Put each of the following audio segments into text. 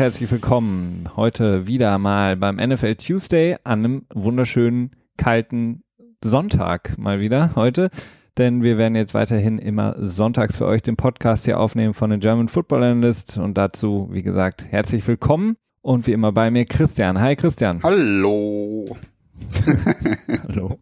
herzlich willkommen heute wieder mal beim NFL Tuesday an einem wunderschönen kalten Sonntag mal wieder heute. Denn wir werden jetzt weiterhin immer sonntags für euch den Podcast hier aufnehmen von den German Football Analyst und dazu, wie gesagt, herzlich willkommen und wie immer bei mir Christian. Hi Christian. Hallo. Hallo.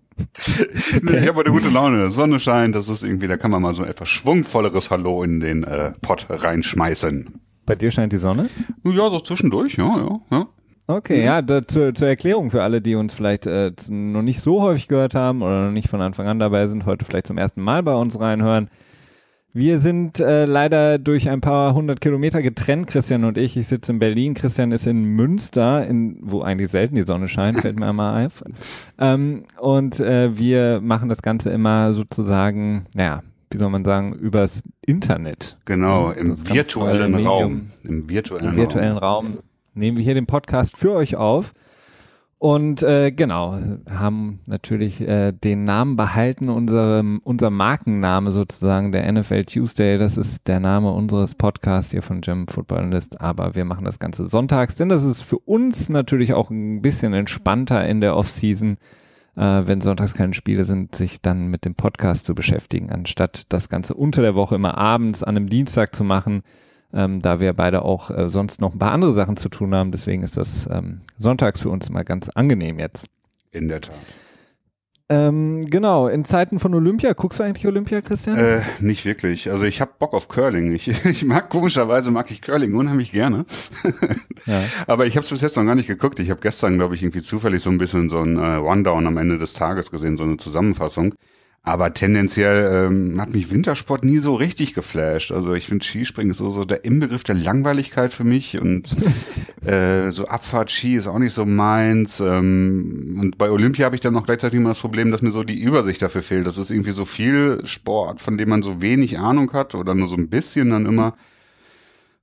Nee, ich habe heute gute Laune. Sonne scheint, das ist irgendwie, da kann man mal so etwas schwungvolleres Hallo in den äh, Pott reinschmeißen. Bei dir scheint die Sonne? Ja, so zwischendurch, ja, ja, ja. Okay, ja, da, zur, zur Erklärung für alle, die uns vielleicht äh, noch nicht so häufig gehört haben oder noch nicht von Anfang an dabei sind, heute vielleicht zum ersten Mal bei uns reinhören. Wir sind äh, leider durch ein paar hundert Kilometer getrennt, Christian und ich. Ich sitze in Berlin, Christian ist in Münster, in, wo eigentlich selten die Sonne scheint, fällt mir einmal auf. Ähm, und äh, wir machen das Ganze immer sozusagen, naja, wie soll man sagen, übers Internet. Genau, im virtuellen Raum. Im virtuellen, Im virtuellen Raum nehmen wir hier den Podcast für euch auf. Und äh, genau, haben natürlich äh, den Namen behalten, unserem, unser Markenname sozusagen, der NFL Tuesday. Das ist der Name unseres Podcasts hier von German Football Analyst. Aber wir machen das Ganze sonntags, denn das ist für uns natürlich auch ein bisschen entspannter in der Offseason, äh, wenn sonntags keine Spiele sind, sich dann mit dem Podcast zu beschäftigen, anstatt das Ganze unter der Woche immer abends an einem Dienstag zu machen ähm, da wir beide auch äh, sonst noch ein paar andere Sachen zu tun haben. Deswegen ist das ähm, sonntags für uns mal ganz angenehm jetzt. In der Tat. Ähm, genau, in Zeiten von Olympia, guckst du eigentlich Olympia, Christian? Äh, nicht wirklich. Also ich habe Bock auf Curling. Ich, ich mag komischerweise mag ich Curling unheimlich gerne. ja. Aber ich habe es bis jetzt noch gar nicht geguckt. Ich habe gestern, glaube ich, irgendwie zufällig so ein bisschen so ein äh, Rundown am Ende des Tages gesehen, so eine Zusammenfassung. Aber tendenziell ähm, hat mich Wintersport nie so richtig geflasht. Also ich finde Skispringen ist so, so der Inbegriff der Langweiligkeit für mich und äh, so Abfahrt-Ski ist auch nicht so meins. Ähm, und bei Olympia habe ich dann noch gleichzeitig immer das Problem, dass mir so die Übersicht dafür fehlt. Das ist irgendwie so viel Sport, von dem man so wenig Ahnung hat oder nur so ein bisschen dann immer.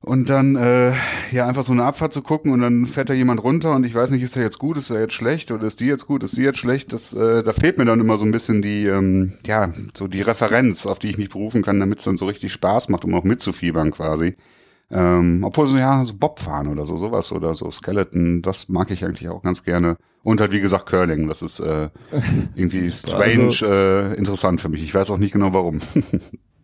Und dann, äh, ja, einfach so eine Abfahrt zu gucken und dann fährt da jemand runter und ich weiß nicht, ist er jetzt gut, ist er jetzt schlecht oder ist die jetzt gut, ist die jetzt schlecht? Das, äh, da fehlt mir dann immer so ein bisschen die, ähm, ja, so die Referenz, auf die ich mich berufen kann, damit es dann so richtig Spaß macht, um auch mitzufiebern quasi. Ähm, obwohl so, ja, so Bobfahren oder so, sowas oder so Skeleton, das mag ich eigentlich auch ganz gerne. Und halt, wie gesagt, Curling, das ist äh, irgendwie strange, Also- äh, interessant für mich. Ich weiß auch nicht genau warum.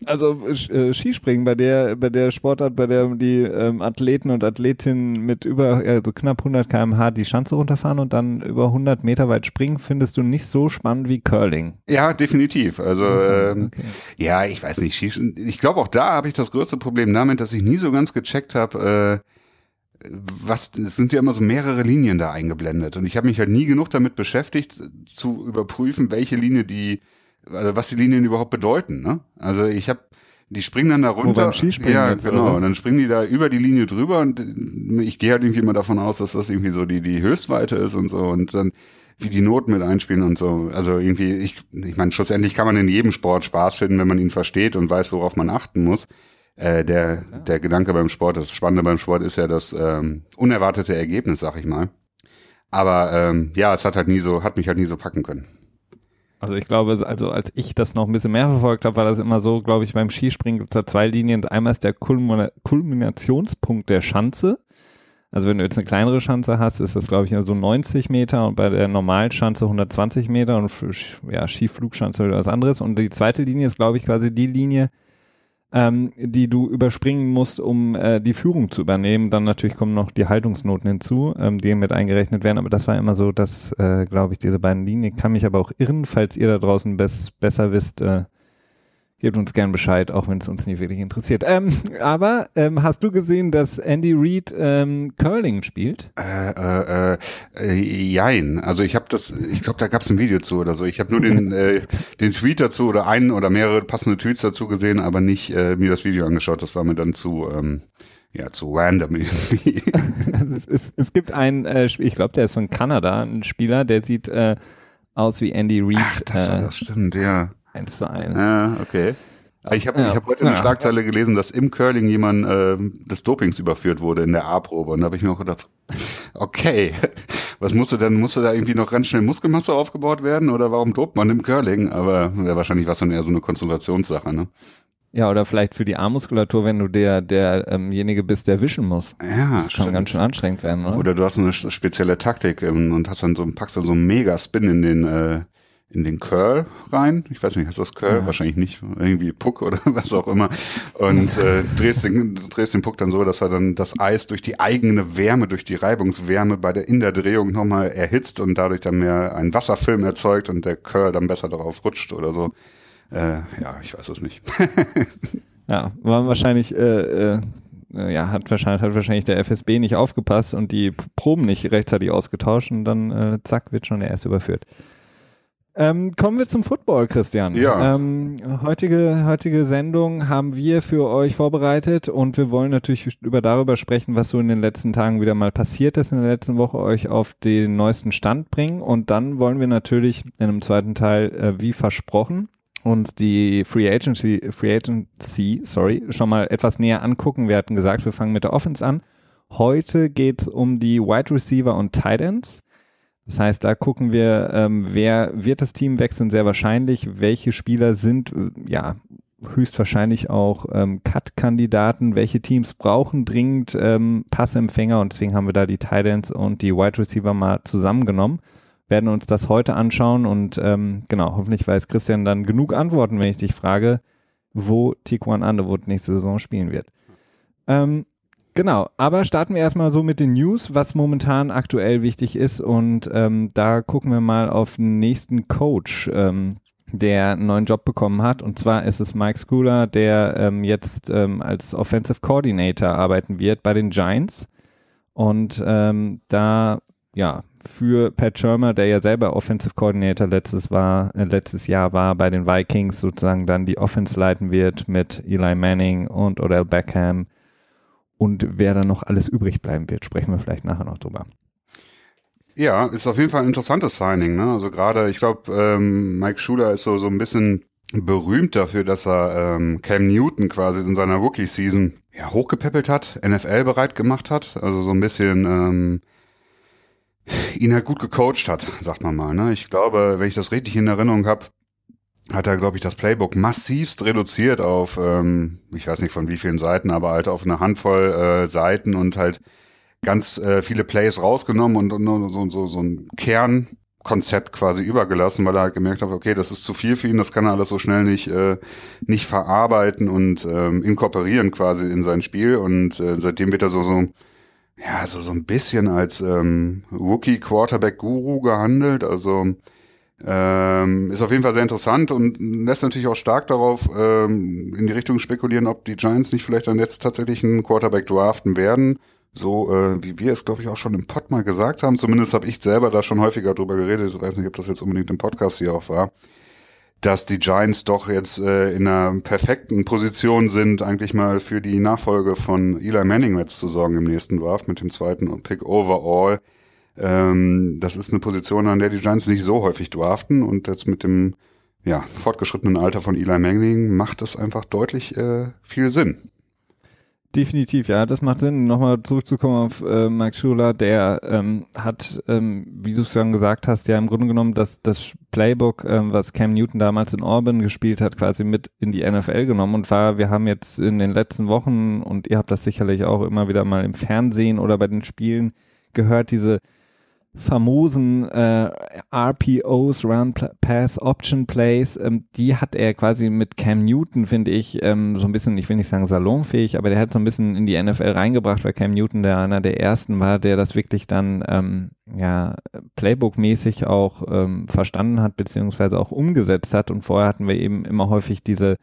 Also äh, Skispringen bei der bei der Sportart, bei der die ähm, Athleten und Athletinnen mit über also knapp 100 km/h die Schanze runterfahren und dann über 100 Meter weit springen, findest du nicht so spannend wie Curling. ja, definitiv. Also, ähm, Okay. Ja, ich weiß nicht. Schießen- Ich glaube, auch da habe ich das größte Problem damit, dass ich nie so ganz gecheckt habe, äh, was, es sind ja immer so mehrere Linien da eingeblendet. Und ich habe mich halt nie genug damit beschäftigt, zu überprüfen, welche Linie die, also was die Linien überhaupt bedeuten. Ne? Also ich habe, die springen dann da runter. beim Skispringen ja, jetzt, oder genau. was? Und dann springen die da über die Linie drüber und äh, ich gehe halt irgendwie immer davon aus, dass das irgendwie so die, die Höchstweite ist und so. Und dann wie die Noten mit einspielen und so. Also irgendwie, ich, ich meine, schlussendlich kann man in jedem Sport Spaß finden, wenn man ihn versteht und weiß, worauf man achten muss. Äh, der, der Gedanke beim Sport, das Spannende beim Sport ist ja das ähm, unerwartete Ergebnis, sag ich mal. Aber ähm, ja, es hat halt nie so, hat mich halt nie so packen können. Also ich glaube, also als ich das noch ein bisschen mehr verfolgt habe, war das immer so, glaube ich, beim Skispringen gibt es da zwei Linien. Einmal ist der Kulmina Kulminationspunkt der Schanze. Also wenn du jetzt eine kleinere Schanze hast, ist das, glaube ich, so 90 Meter und bei der Normalschanze 120 Meter und ja, Skiflugschanze oder was anderes. Und die zweite Linie ist, glaube ich, quasi die Linie, ähm, die du überspringen musst, um äh, die Führung zu übernehmen. Dann natürlich kommen noch die Haltungsnoten hinzu, ähm, die mit eingerechnet werden. Aber das war immer so, dass, äh, glaube ich, diese beiden Linien. Kann mich aber auch irren, falls ihr da draußen bes besser wisst. Äh, gebt uns gern Bescheid, auch wenn es uns nicht wirklich interessiert. Ähm, aber ähm, hast du gesehen, dass Andy Reid ähm, Curling spielt? Äh, äh, äh, jein. Also ich habe das, ich glaube, da gab es ein Video zu oder so. Ich habe nur den, äh, den Tweet dazu oder einen oder mehrere passende Tweets dazu gesehen, aber nicht äh, mir das Video angeschaut. Das war mir dann zu, ähm, ja, zu random irgendwie. Also es, es, es gibt einen, äh, ich glaube, der ist von Kanada, ein Spieler, der sieht äh, aus wie Andy Reid. Ach, das äh, das stimmt, ja. Eins zu eins. Ja, okay. Ich habe Ja. ich hab heute eine Ja. Schlagzeile gelesen, dass im Curling jemand äh, des Dopings überführt wurde in der A-Probe. Und da habe ich mir auch gedacht, okay, was musste denn, musste da irgendwie noch ganz schnell Muskelmasse aufgebaut werden oder warum dopt man im Curling? Aber ja, wahrscheinlich war es dann eher so eine Konzentrationssache, ne? Ja, oder vielleicht für die Armmuskulatur, wenn du der derjenige ähm bist, der wischen muss. Ja, das kann ganz schön anstrengend werden, oder? Oder du hast eine spezielle Taktik ähm, und hast dann so packst dann so einen Mega-Spin in den äh, in den Curl rein. Ich weiß nicht, heißt das Curl? Ja. Wahrscheinlich nicht. Irgendwie Puck oder was auch immer. Und äh, drehst, den, drehst den Puck dann so, dass er dann das Eis durch die eigene Wärme, durch die Reibungswärme bei der in der Drehung nochmal erhitzt und dadurch dann mehr einen Wasserfilm erzeugt und der Curl dann besser darauf rutscht oder so. Äh, ja, ich weiß es nicht. ja, war wahrscheinlich äh, äh, ja, hat wahrscheinlich, hat wahrscheinlich der FSB nicht aufgepasst und die Proben nicht rechtzeitig ausgetauscht und dann äh, zack, wird schon der erste überführt. Ähm, kommen wir zum Football, Christian. Ja. Ähm, heutige, heutige Sendung haben wir für euch vorbereitet und wir wollen natürlich über darüber sprechen, was so in den letzten Tagen wieder mal passiert ist, in der letzten Woche euch auf den neuesten Stand bringen und dann wollen wir natürlich in einem zweiten Teil, äh, wie versprochen, uns die Free Agency, Free Agency, sorry, schon mal etwas näher angucken. Wir hatten gesagt, wir fangen mit der Offense an. Heute geht es um die Wide Receiver und Tight Ends. Das heißt, da gucken wir, ähm, wer wird das Team wechseln, sehr wahrscheinlich, welche Spieler sind, äh, ja, höchstwahrscheinlich auch ähm, Cut-Kandidaten, welche Teams brauchen dringend ähm, Passempfänger? Und deswegen haben wir da die Titans und die Wide Receiver mal zusammengenommen, werden uns das heute anschauen und ähm, genau, hoffentlich weiß Christian dann genug Antworten, wenn ich dich frage, wo Tiquan Underwood nächste Saison spielen wird. Ähm, Genau, aber starten wir erstmal so mit den News, was momentan aktuell wichtig ist. Und ähm, da gucken wir mal auf den nächsten Coach, ähm, der einen neuen Job bekommen hat. Und zwar ist es Mike Schooler, der ähm, jetzt ähm, als Offensive Coordinator arbeiten wird bei den Giants. Und ähm, da, ja, für Pat Shermer, der ja selber Offensive Coordinator letztes, war, äh, letztes Jahr war bei den Vikings, sozusagen dann die Offense leiten wird mit Eli Manning und Odell Beckham und wer dann noch alles übrig bleiben wird, sprechen wir vielleicht nachher noch drüber. Ja, ist auf jeden Fall ein interessantes Signing. Ne? Also gerade, ich glaube, ähm, Mike Schuler ist so, so ein bisschen berühmt dafür, dass er ähm, Cam Newton quasi in seiner Rookie-Season ja, hochgepäppelt hat, NFL bereit gemacht hat. Also so ein bisschen ähm, ihn halt gut gecoacht hat, sagt man mal. Ne? Ich glaube, wenn ich das richtig in Erinnerung habe, hat er, glaube ich, das Playbook massivst reduziert auf, ähm, ich weiß nicht von wie vielen Seiten, aber halt auf eine Handvoll äh, Seiten und halt ganz äh, viele Plays rausgenommen und, und so, so, so ein Kernkonzept quasi übergelassen, weil er halt gemerkt hat, okay, das ist zu viel für ihn, das kann er alles so schnell nicht, äh, nicht verarbeiten und ähm, inkorporieren quasi in sein Spiel. Und äh, seitdem wird er so, so ja, so, so ein bisschen als ähm, Rookie-Quarterback-Guru gehandelt, also ähm, ist auf jeden Fall sehr interessant und lässt natürlich auch stark darauf ähm, in die Richtung spekulieren, ob die Giants nicht vielleicht dann jetzt tatsächlich einen Quarterback draften werden. So äh, wie wir es, glaube ich, auch schon im Pod mal gesagt haben. Zumindest habe ich selber da schon häufiger drüber geredet. Ich weiß nicht, ob das jetzt unbedingt im Podcast hier auch war. Dass die Giants doch jetzt äh, in einer perfekten Position sind, eigentlich mal für die Nachfolge von Eli Manning jetzt zu sorgen im nächsten Draft mit dem zweiten Pick overall ähm, das ist eine Position, an der die Giants nicht so häufig draften und jetzt mit dem ja, fortgeschrittenen Alter von Eli Manning macht das einfach deutlich äh, viel Sinn. Definitiv, ja, das macht Sinn. Nochmal zurückzukommen auf äh, Mike Schuler, der ähm, hat, ähm, wie du es schon gesagt hast, ja im Grunde genommen das, das Playbook, ähm, was Cam Newton damals in Auburn gespielt hat, quasi mit in die NFL genommen und war, wir haben jetzt in den letzten Wochen, und ihr habt das sicherlich auch immer wieder mal im Fernsehen oder bei den Spielen gehört, diese famosen äh, RPOs, Run Pass Option Plays, ähm, die hat er quasi mit Cam Newton, finde ich, ähm, so ein bisschen, ich will nicht sagen salonfähig, aber der hat so ein bisschen in die NFL reingebracht, weil Cam Newton der einer der ersten war, der das wirklich dann ähm, ja Playbook-mäßig auch ähm, verstanden hat, beziehungsweise auch umgesetzt hat. Und vorher hatten wir eben immer häufig diese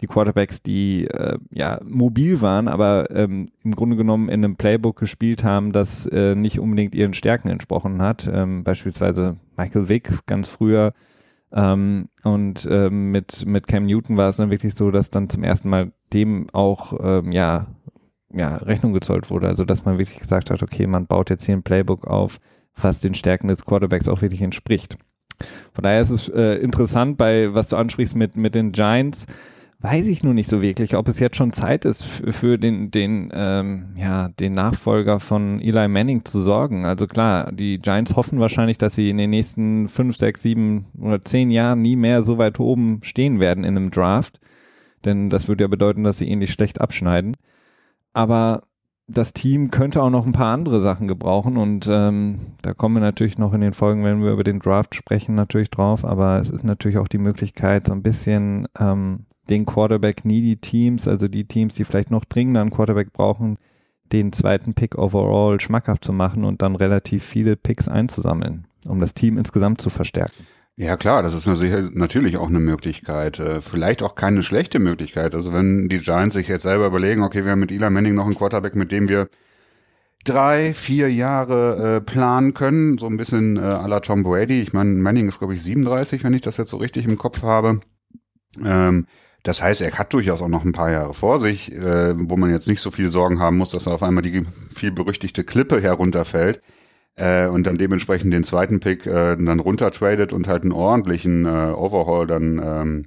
die Quarterbacks, die äh, ja mobil waren, aber ähm, im Grunde genommen in einem Playbook gespielt haben, das äh, nicht unbedingt ihren Stärken entsprochen hat. Ähm, beispielsweise Michael Vick ganz früher. Ähm, und ähm, mit, mit Cam Newton war es dann wirklich so, dass dann zum ersten Mal dem auch ähm, ja, ja, Rechnung gezollt wurde. Also dass man wirklich gesagt hat, okay, man baut jetzt hier ein Playbook auf, was den Stärken des Quarterbacks auch wirklich entspricht. Von daher ist es äh, interessant, bei was du ansprichst mit, mit den Giants, weiß ich nur nicht so wirklich, ob es jetzt schon Zeit ist, für den, den, ähm, ja, den Nachfolger von Eli Manning zu sorgen. Also klar, die Giants hoffen wahrscheinlich, dass sie in den nächsten fünf, sechs, sieben oder zehn Jahren nie mehr so weit oben stehen werden in einem Draft. denn das würde ja bedeuten, dass sie ähnlich schlecht abschneiden. Aber das Team könnte auch noch ein paar andere Sachen gebrauchen und ähm, da kommen wir natürlich noch in den Folgen, wenn wir über den Draft sprechen, natürlich drauf, aber es ist natürlich auch die Möglichkeit, so ein bisschen ähm, den Quarterback-needy Teams, also die Teams, die vielleicht noch dringender einen Quarterback brauchen, den zweiten Pick overall schmackhaft zu machen und dann relativ viele Picks einzusammeln, um das Team insgesamt zu verstärken. Ja klar, das ist natürlich auch eine Möglichkeit. Äh, vielleicht auch keine schlechte Möglichkeit. Also wenn die Giants sich jetzt selber überlegen, okay, wir haben mit Eli Manning noch einen Quarterback, mit dem wir drei, vier Jahre äh, planen können, so ein bisschen äh, à la Tom Brady. Ich meine, Manning ist, glaube ich, 37, wenn ich das jetzt so richtig im Kopf habe. Ähm, das heißt, er hat durchaus auch noch ein paar Jahre vor sich, äh, wo man jetzt nicht so viel Sorgen haben muss, dass er auf einmal die viel berüchtigte Klippe herunterfällt äh, und dann dementsprechend den zweiten Pick äh, dann runtertradet und halt einen ordentlichen äh, Overhaul dann ähm,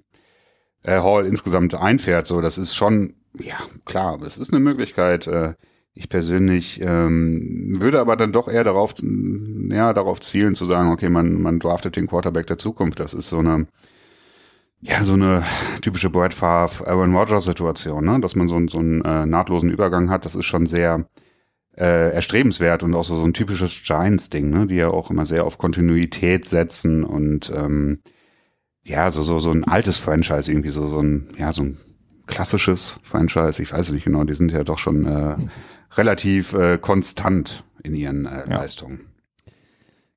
äh, Hall insgesamt einfährt. So, das ist schon, ja, klar, das ist eine Möglichkeit. Äh, ich persönlich ähm, würde aber dann doch eher darauf, ja, darauf zielen zu sagen, okay, man, man draftet den Quarterback der Zukunft. Das ist so eine ja, so eine typische Brad Favre, Aaron Rodgers Situation, ne? dass man so, so einen äh, nahtlosen Übergang hat, das ist schon sehr äh, erstrebenswert und auch so, so ein typisches Giants-Ding, ne? die ja auch immer sehr auf Kontinuität setzen und ähm, ja, so, so, so ein altes Franchise irgendwie, so, so ein, ja, so ein klassisches Franchise, ich weiß es nicht genau, die sind ja doch schon äh, relativ äh, konstant in ihren äh, ja. Leistungen.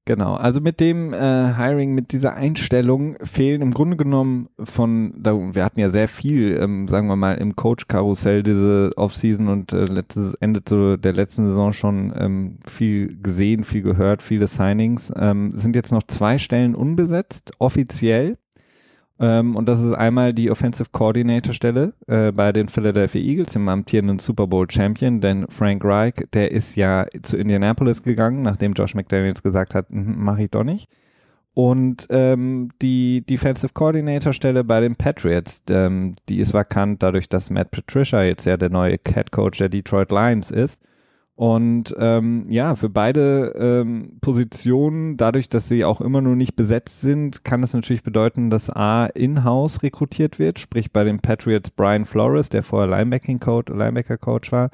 Genau, also mit dem äh, Hiring, mit dieser Einstellung fehlen im Grunde genommen von, da, wir hatten ja sehr viel, ähm, sagen wir mal, im Coach-Karussell diese Offseason und äh, letztes, Ende der letzten Saison schon ähm, viel gesehen, viel gehört, viele Signings. Ähm, sind jetzt noch zwei Stellen unbesetzt, offiziell. Ähm, und das ist einmal die Offensive Coordinator Stelle äh, bei den Philadelphia Eagles, dem amtierenden Super Bowl Champion, denn Frank Reich, der ist ja zu Indianapolis gegangen, nachdem Josh McDaniels gesagt hat, hm, mache ich doch nicht. Und ähm, die Defensive Coordinator Stelle bei den Patriots, ähm, die ist vakant dadurch, dass Matt Patricia jetzt ja der neue Head Coach der Detroit Lions ist. Und ähm, ja, für beide ähm, Positionen, dadurch, dass sie auch immer nur nicht besetzt sind, kann es natürlich bedeuten, dass A in-house rekrutiert wird, sprich bei den Patriots Brian Flores, der vorher Linebacking-Coach, Linebacker-Coach war.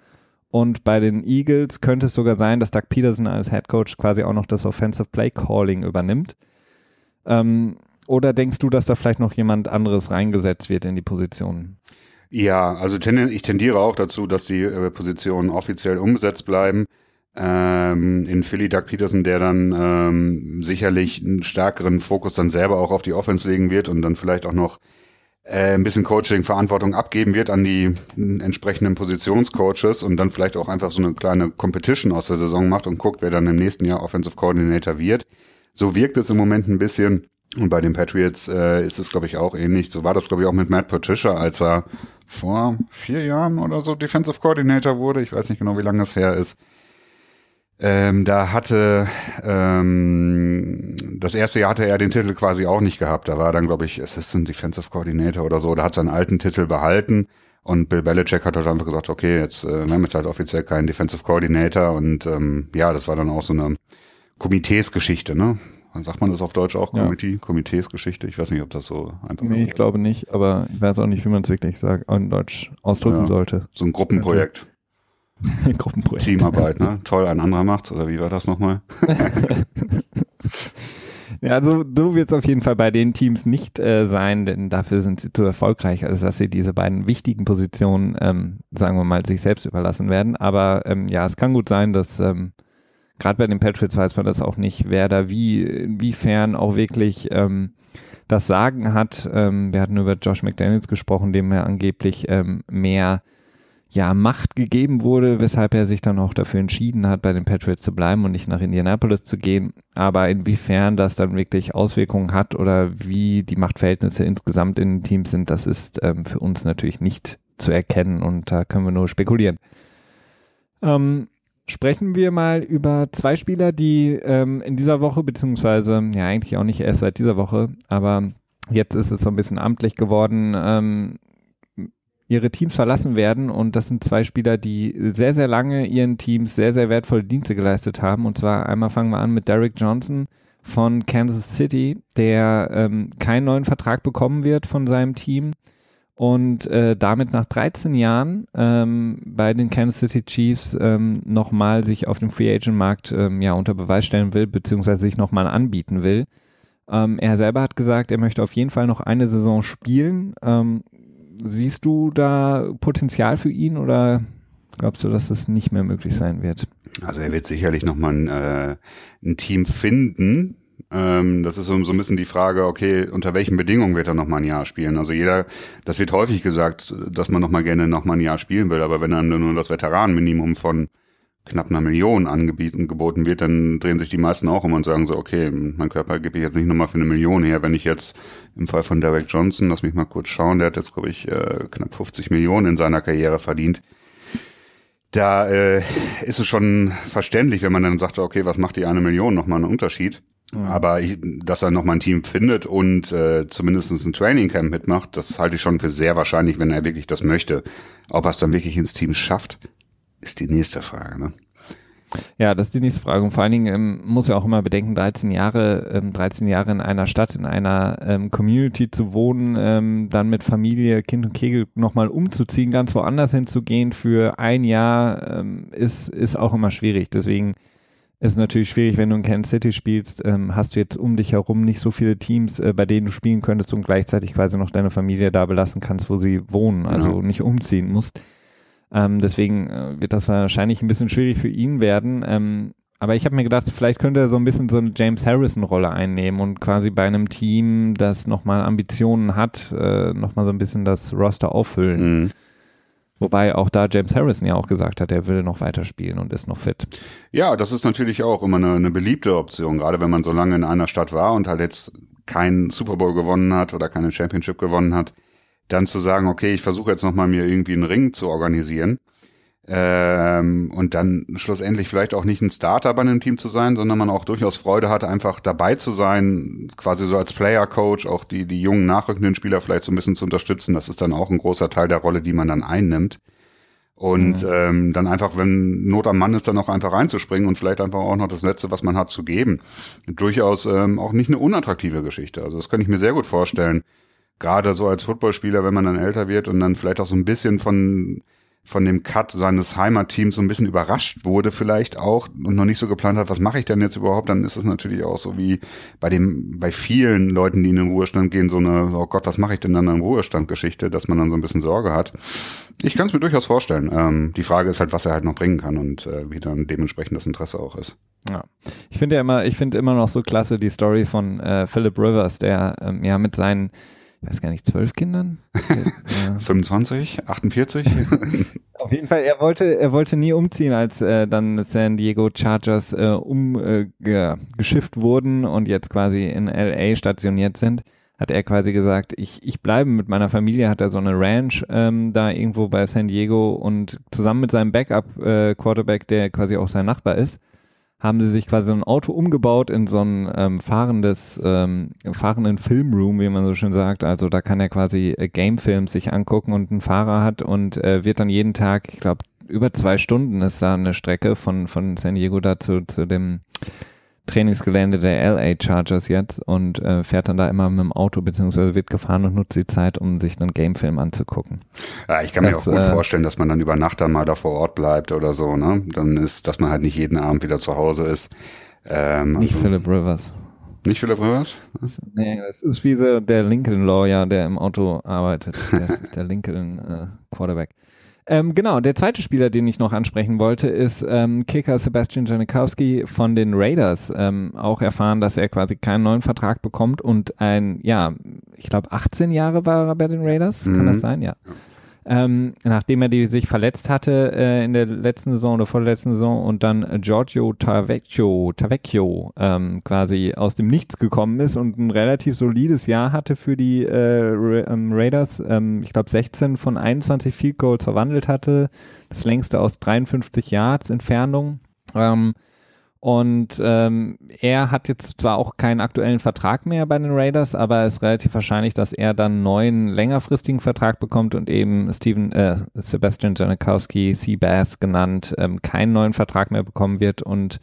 Und bei den Eagles könnte es sogar sein, dass Doug Peterson als Head Coach quasi auch noch das Offensive Play Calling übernimmt. Ähm, oder denkst du, dass da vielleicht noch jemand anderes reingesetzt wird in die Position? Ja, also ich tendiere auch dazu, dass die äh, Positionen offiziell umgesetzt bleiben. Ähm, in Philly Doug Peterson, der dann ähm, sicherlich einen stärkeren Fokus dann selber auch auf die Offense legen wird und dann vielleicht auch noch äh, ein bisschen Coaching-Verantwortung abgeben wird an die entsprechenden Positionscoaches und dann vielleicht auch einfach so eine kleine Competition aus der Saison macht und guckt, wer dann im nächsten Jahr Offensive Coordinator wird. So wirkt es im Moment ein bisschen. Und bei den Patriots äh, ist es, glaube ich, auch ähnlich. So war das, glaube ich, auch mit Matt Patricia, als er vor vier Jahren oder so Defensive Coordinator wurde. Ich weiß nicht genau, wie lange das her ist. Ähm, da hatte ähm, das erste Jahr hatte er den Titel quasi auch nicht gehabt. Da war dann, glaube ich, Assistant Defensive Coordinator oder so. Da hat seinen alten Titel behalten. Und Bill Belichick hat halt einfach gesagt, okay, jetzt äh, wir haben jetzt halt offiziell keinen Defensive Coordinator. Und ähm, ja, das war dann auch so eine Komiteesgeschichte, ne? Sagt man das auf Deutsch auch? Ja. Komiteesgeschichte? Ich weiß nicht, ob das so einfach ist. Nee, ich glaube nicht, aber ich weiß auch nicht, wie man es wirklich sagt, in Deutsch ausdrücken ja, sollte. So ein Gruppenprojekt. Gruppenprojekt. Teamarbeit, ne? Toll, ein anderer macht's, oder wie war das nochmal? ja, also so wird es auf jeden Fall bei den Teams nicht äh, sein, denn dafür sind sie zu erfolgreich, als dass sie diese beiden wichtigen Positionen, ähm, sagen wir mal, sich selbst überlassen werden. Aber ähm, ja, es kann gut sein, dass ähm, gerade bei den Patriots weiß man das auch nicht, wer da wie, inwiefern auch wirklich ähm, das Sagen hat. Ähm, wir hatten über Josh McDaniels gesprochen, dem er angeblich ähm, mehr ja, Macht gegeben wurde, weshalb er sich dann auch dafür entschieden hat, bei den Patriots zu bleiben und nicht nach Indianapolis zu gehen. Aber inwiefern das dann wirklich Auswirkungen hat oder wie die Machtverhältnisse insgesamt in den Teams sind, das ist ähm, für uns natürlich nicht zu erkennen und da können wir nur spekulieren. Ähm, sprechen wir mal über zwei Spieler, die ähm, in dieser Woche, beziehungsweise ja eigentlich auch nicht erst seit dieser Woche, aber jetzt ist es so ein bisschen amtlich geworden, ähm, ihre Teams verlassen werden. Und das sind zwei Spieler, die sehr, sehr lange ihren Teams sehr, sehr wertvolle Dienste geleistet haben. Und zwar einmal fangen wir an mit Derek Johnson von Kansas City, der ähm, keinen neuen Vertrag bekommen wird von seinem Team und äh, damit nach 13 Jahren ähm, bei den Kansas City Chiefs ähm, nochmal sich auf dem Free Agent Markt ähm, ja unter Beweis stellen will, beziehungsweise sich nochmal anbieten will. Ähm, er selber hat gesagt, er möchte auf jeden Fall noch eine Saison spielen. Ähm, siehst du da Potenzial für ihn oder glaubst du, dass das nicht mehr möglich sein wird? Also er wird sicherlich nochmal ein, äh, ein Team finden, ähm, das ist so, so ein bisschen die Frage, okay, unter welchen Bedingungen wird er noch mal ein Jahr spielen? Also jeder, das wird häufig gesagt, dass man noch mal gerne noch mal ein Jahr spielen will, aber wenn dann nur das Veteranenminimum von knapp einer Million angeboten geboten wird, dann drehen sich die meisten auch um und sagen so, okay, mein Körper gebe ich jetzt nicht nochmal für eine Million her, wenn ich jetzt im Fall von Derek Johnson, lass mich mal kurz schauen, der hat jetzt, glaube ich, äh, knapp 50 Millionen in seiner Karriere verdient. Da äh, ist es schon verständlich, wenn man dann sagt, okay, was macht die eine Million nochmal einen Unterschied? Mhm. Aber ich, dass er nochmal ein Team findet und äh, zumindest ein Trainingcamp mitmacht, das halte ich schon für sehr wahrscheinlich, wenn er wirklich das möchte. Ob er es dann wirklich ins Team schafft, ist die nächste Frage. Ne? Ja, das ist die nächste Frage. Und vor allen Dingen ähm, muss ja auch immer bedenken, 13 Jahre, ähm, 13 Jahre in einer Stadt, in einer ähm, Community zu wohnen, ähm, dann mit Familie, Kind und Kegel nochmal umzuziehen, ganz woanders hinzugehen für ein Jahr, ähm, ist, ist auch immer schwierig. Deswegen ist natürlich schwierig, wenn du in Kansas City spielst, ähm, hast du jetzt um dich herum nicht so viele Teams, äh, bei denen du spielen könntest und gleichzeitig quasi noch deine Familie da belassen kannst, wo sie wohnen, also ja. nicht umziehen musst. Ähm, deswegen äh, wird das wahrscheinlich ein bisschen schwierig für ihn werden. Ähm, aber ich habe mir gedacht, vielleicht könnte er so ein bisschen so eine James Harrison-Rolle einnehmen und quasi bei einem Team, das nochmal Ambitionen hat, äh, nochmal so ein bisschen das Roster auffüllen. Mhm. Wobei auch da James Harrison ja auch gesagt hat, er will noch weiterspielen und ist noch fit. Ja, das ist natürlich auch immer eine, eine beliebte Option, gerade wenn man so lange in einer Stadt war und halt jetzt keinen Super Bowl gewonnen hat oder keine Championship gewonnen hat, dann zu sagen, okay, ich versuche jetzt nochmal mir irgendwie einen Ring zu organisieren ähm, und dann schlussendlich vielleicht auch nicht ein Starter bei einem Team zu sein, sondern man auch durchaus Freude hat, einfach dabei zu sein, quasi so als Player-Coach, auch die, die jungen nachrückenden Spieler vielleicht so ein bisschen zu unterstützen. Das ist dann auch ein großer Teil der Rolle, die man dann einnimmt. Und mhm. ähm, dann einfach, wenn Not am Mann ist, dann auch einfach reinzuspringen und vielleicht einfach auch noch das Letzte, was man hat, zu geben. Durchaus ähm, auch nicht eine unattraktive Geschichte. Also das kann ich mir sehr gut vorstellen. Gerade so als Footballspieler, wenn man dann älter wird und dann vielleicht auch so ein bisschen von von dem Cut seines Heimatteams so ein bisschen überrascht wurde vielleicht auch und noch nicht so geplant hat, was mache ich denn jetzt überhaupt, dann ist es natürlich auch so wie bei dem, bei vielen Leuten, die in den Ruhestand gehen, so eine, oh Gott, was mache ich denn dann im Ruhestand-Geschichte, dass man dann so ein bisschen Sorge hat. Ich kann es mir durchaus vorstellen. Ähm, die Frage ist halt, was er halt noch bringen kann und äh, wie dann dementsprechend das Interesse auch ist. Ja, ich finde ja immer, ich finde immer noch so klasse die Story von äh, Philip Rivers, der ähm, ja mit seinen ich weiß gar nicht, zwölf Kindern? ja. 25, 48? Auf jeden Fall, er wollte, er wollte nie umziehen, als äh, dann San Diego Chargers äh, umgeschifft äh, wurden und jetzt quasi in LA stationiert sind. Hat er quasi gesagt, ich, ich bleibe mit meiner Familie, hat er so eine Ranch ähm, da irgendwo bei San Diego und zusammen mit seinem Backup-Quarterback, äh, der quasi auch sein Nachbar ist, haben sie sich quasi so ein Auto umgebaut in so ein ähm, fahrendes, ähm, fahrenden Filmroom, wie man so schön sagt. Also da kann er quasi äh, Gamefilms sich angucken und einen Fahrer hat und äh, wird dann jeden Tag, ich glaube, über zwei Stunden ist da eine Strecke von, von San Diego da zu, zu dem Trainingsgelände der LA Chargers jetzt und äh, fährt dann da immer mit dem Auto beziehungsweise wird gefahren und nutzt die Zeit, um sich einen Gamefilm anzugucken. Ja, ich kann das, mir auch gut äh, vorstellen, dass man dann über Nacht dann mal da vor Ort bleibt oder so, ne? Dann ist, dass man halt nicht jeden Abend wieder zu Hause ist. Ähm, nicht also, Philip Rivers. Nicht Philip Rivers? Was? Nee, das ist wie so der Lincoln Lawyer, der im Auto arbeitet. Das ist der Lincoln äh, Quarterback. Ähm, genau, der zweite Spieler, den ich noch ansprechen wollte, ist ähm, Kicker Sebastian Janikowski von den Raiders. Ähm, auch erfahren, dass er quasi keinen neuen Vertrag bekommt und ein, ja, ich glaube 18 Jahre war er bei den Raiders, mhm. kann das sein? Ja ähm, nachdem er die sich verletzt hatte äh, in der letzten Saison oder vorletzten Saison und dann Giorgio Tavecchio, Tavecchio ähm, quasi aus dem Nichts gekommen ist und ein relativ solides Jahr hatte für die äh, Ra ähm, Raiders. Ähm, ich glaube 16 von 21 Field Goals verwandelt hatte, das längste aus 53 Yards Entfernung. Ähm, und ähm, er hat jetzt zwar auch keinen aktuellen Vertrag mehr bei den Raiders, aber es ist relativ wahrscheinlich, dass er dann einen neuen längerfristigen Vertrag bekommt und eben Steven, äh, Sebastian Janikowski, Seabass genannt, ähm, keinen neuen Vertrag mehr bekommen wird und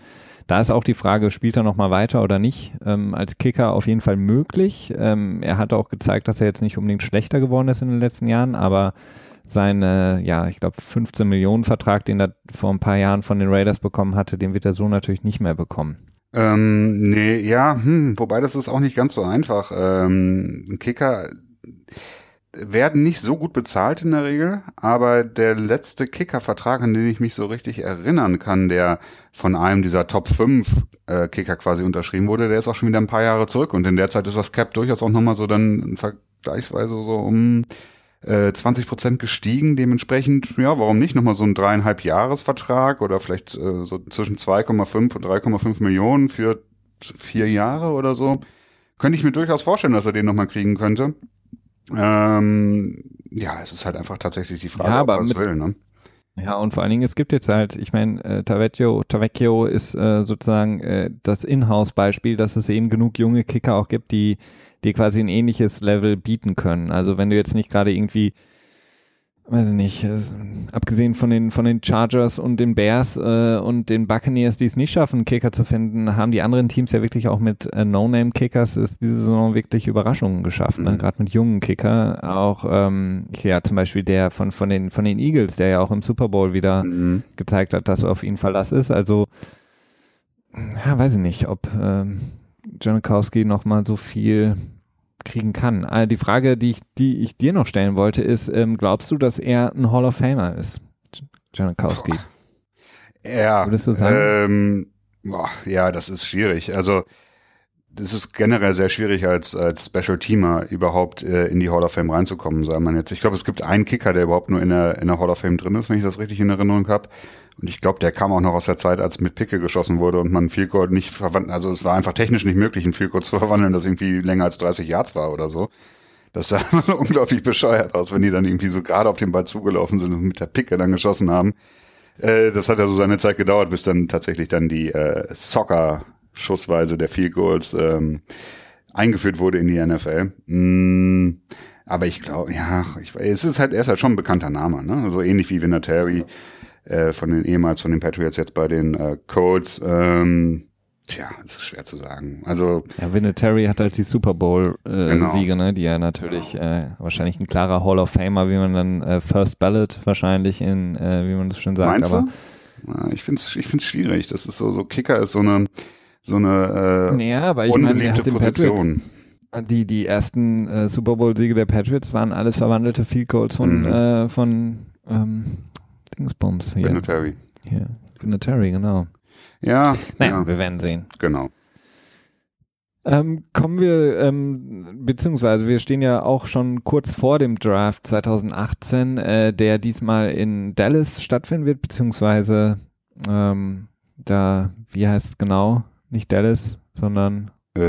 Da ist auch die Frage, spielt er nochmal weiter oder nicht? Ähm, als Kicker auf jeden Fall möglich. Ähm, er hat auch gezeigt, dass er jetzt nicht unbedingt schlechter geworden ist in den letzten Jahren, aber seine, ja, ich glaube 15 Millionen Vertrag, den er vor ein paar Jahren von den Raiders bekommen hatte, den wird er so natürlich nicht mehr bekommen. Ähm, nee, ja, hm, wobei das ist auch nicht ganz so einfach. Ähm, Kicker werden nicht so gut bezahlt in der Regel, aber der letzte Kicker-Vertrag, an den ich mich so richtig erinnern kann, der von einem dieser Top 5 äh, Kicker quasi unterschrieben wurde, der ist auch schon wieder ein paar Jahre zurück und in der Zeit ist das Cap durchaus auch nochmal so dann vergleichsweise so um äh, 20 Prozent gestiegen. Dementsprechend, ja, warum nicht nochmal so ein dreieinhalb Jahresvertrag oder vielleicht äh, so zwischen 2,5 und 3,5 Millionen für vier Jahre oder so. Könnte ich mir durchaus vorstellen, dass er den nochmal kriegen könnte. Ähm, ja, es ist halt einfach tatsächlich die Frage, ja, aber ob er es will, ne? Ja, und vor allen Dingen, es gibt jetzt halt, ich meine, äh, Tavecchio, Tavecchio ist äh, sozusagen äh, das Inhouse-Beispiel, dass es eben genug junge Kicker auch gibt, die, die quasi ein ähnliches Level bieten können. Also wenn du jetzt nicht gerade irgendwie weiß ich nicht, abgesehen von den, von den Chargers und den Bears äh, und den Buccaneers, die es nicht schaffen, Kicker zu finden, haben die anderen Teams ja wirklich auch mit äh, No-Name-Kickers ist diese Saison wirklich Überraschungen geschaffen, ne? Mhm. gerade mit jungen Kicker. Auch ähm, ja zum Beispiel der von, von, den, von den Eagles, der ja auch im Super Bowl wieder Mhm. gezeigt hat, dass auf ihn Verlass ist. Also, ja, weiß ich nicht, ob ähm, Janikowski nochmal so viel kriegen kann. Äh, die Frage, die ich, die ich dir noch stellen wollte, ist, ähm, glaubst du, dass er ein Hall of Famer ist? Janikowski. Ja, Würdest du sagen? Ähm, boah, ja, das ist schwierig. Also das ist generell sehr schwierig als als Special Teamer überhaupt äh, in die Hall of Fame reinzukommen, sagen man jetzt. Ich glaube, es gibt einen Kicker, der überhaupt nur in der in der Hall of Fame drin ist, wenn ich das richtig in Erinnerung habe. Und ich glaube, der kam auch noch aus der Zeit, als mit Picke geschossen wurde und man Field Goal nicht verwandeln, also es war einfach technisch nicht möglich, ein Field zu verwandeln, das irgendwie länger als 30 Yards war oder so. Das sah unglaublich bescheuert aus, wenn die dann irgendwie so gerade auf den Ball zugelaufen sind und mit der Picke dann geschossen haben. Äh, das hat ja so seine Zeit gedauert, bis dann tatsächlich dann die äh, Soccer-Schussweise der Field Goals ähm, eingeführt wurde in die NFL. Mm, aber ich glaube, ja, ich, es ist halt, er ist halt schon ein bekannter Name, ne? Also ähnlich wie Vinatieri äh, von den ehemals von den Patriots jetzt bei den äh, Colts. Ähm, tja, es ist schwer zu sagen. Also Ja, Vinatieri hat halt die Super Bowl-Siege, äh, Genau. Siege, ne, die er natürlich äh, wahrscheinlich ein klarer Hall of Famer, wie man dann äh, First Ballot wahrscheinlich in, äh, wie man das schon sagt. meinst aber du? Ja, Ich finde es ich find's schwierig. Das ist so, so Kicker ist so eine so eine äh, Ja, aber ich meine, unbeliebte den Position. Patriots, die, die ersten äh, Super Bowl-Siege der Patriots waren alles verwandelte Field Goals von, Mhm. äh, von ähm, Dingsbums hier. Vinatieri. hier. Vinatieri, genau. Ja, Naja, ja, wir werden sehen. genau. Ähm, kommen wir, ähm, beziehungsweise wir stehen ja auch schon kurz vor dem Draft 2018, äh, der diesmal in Dallas stattfinden wird, beziehungsweise ähm, da, wie heißt es genau? Nicht Dallas, sondern Äh,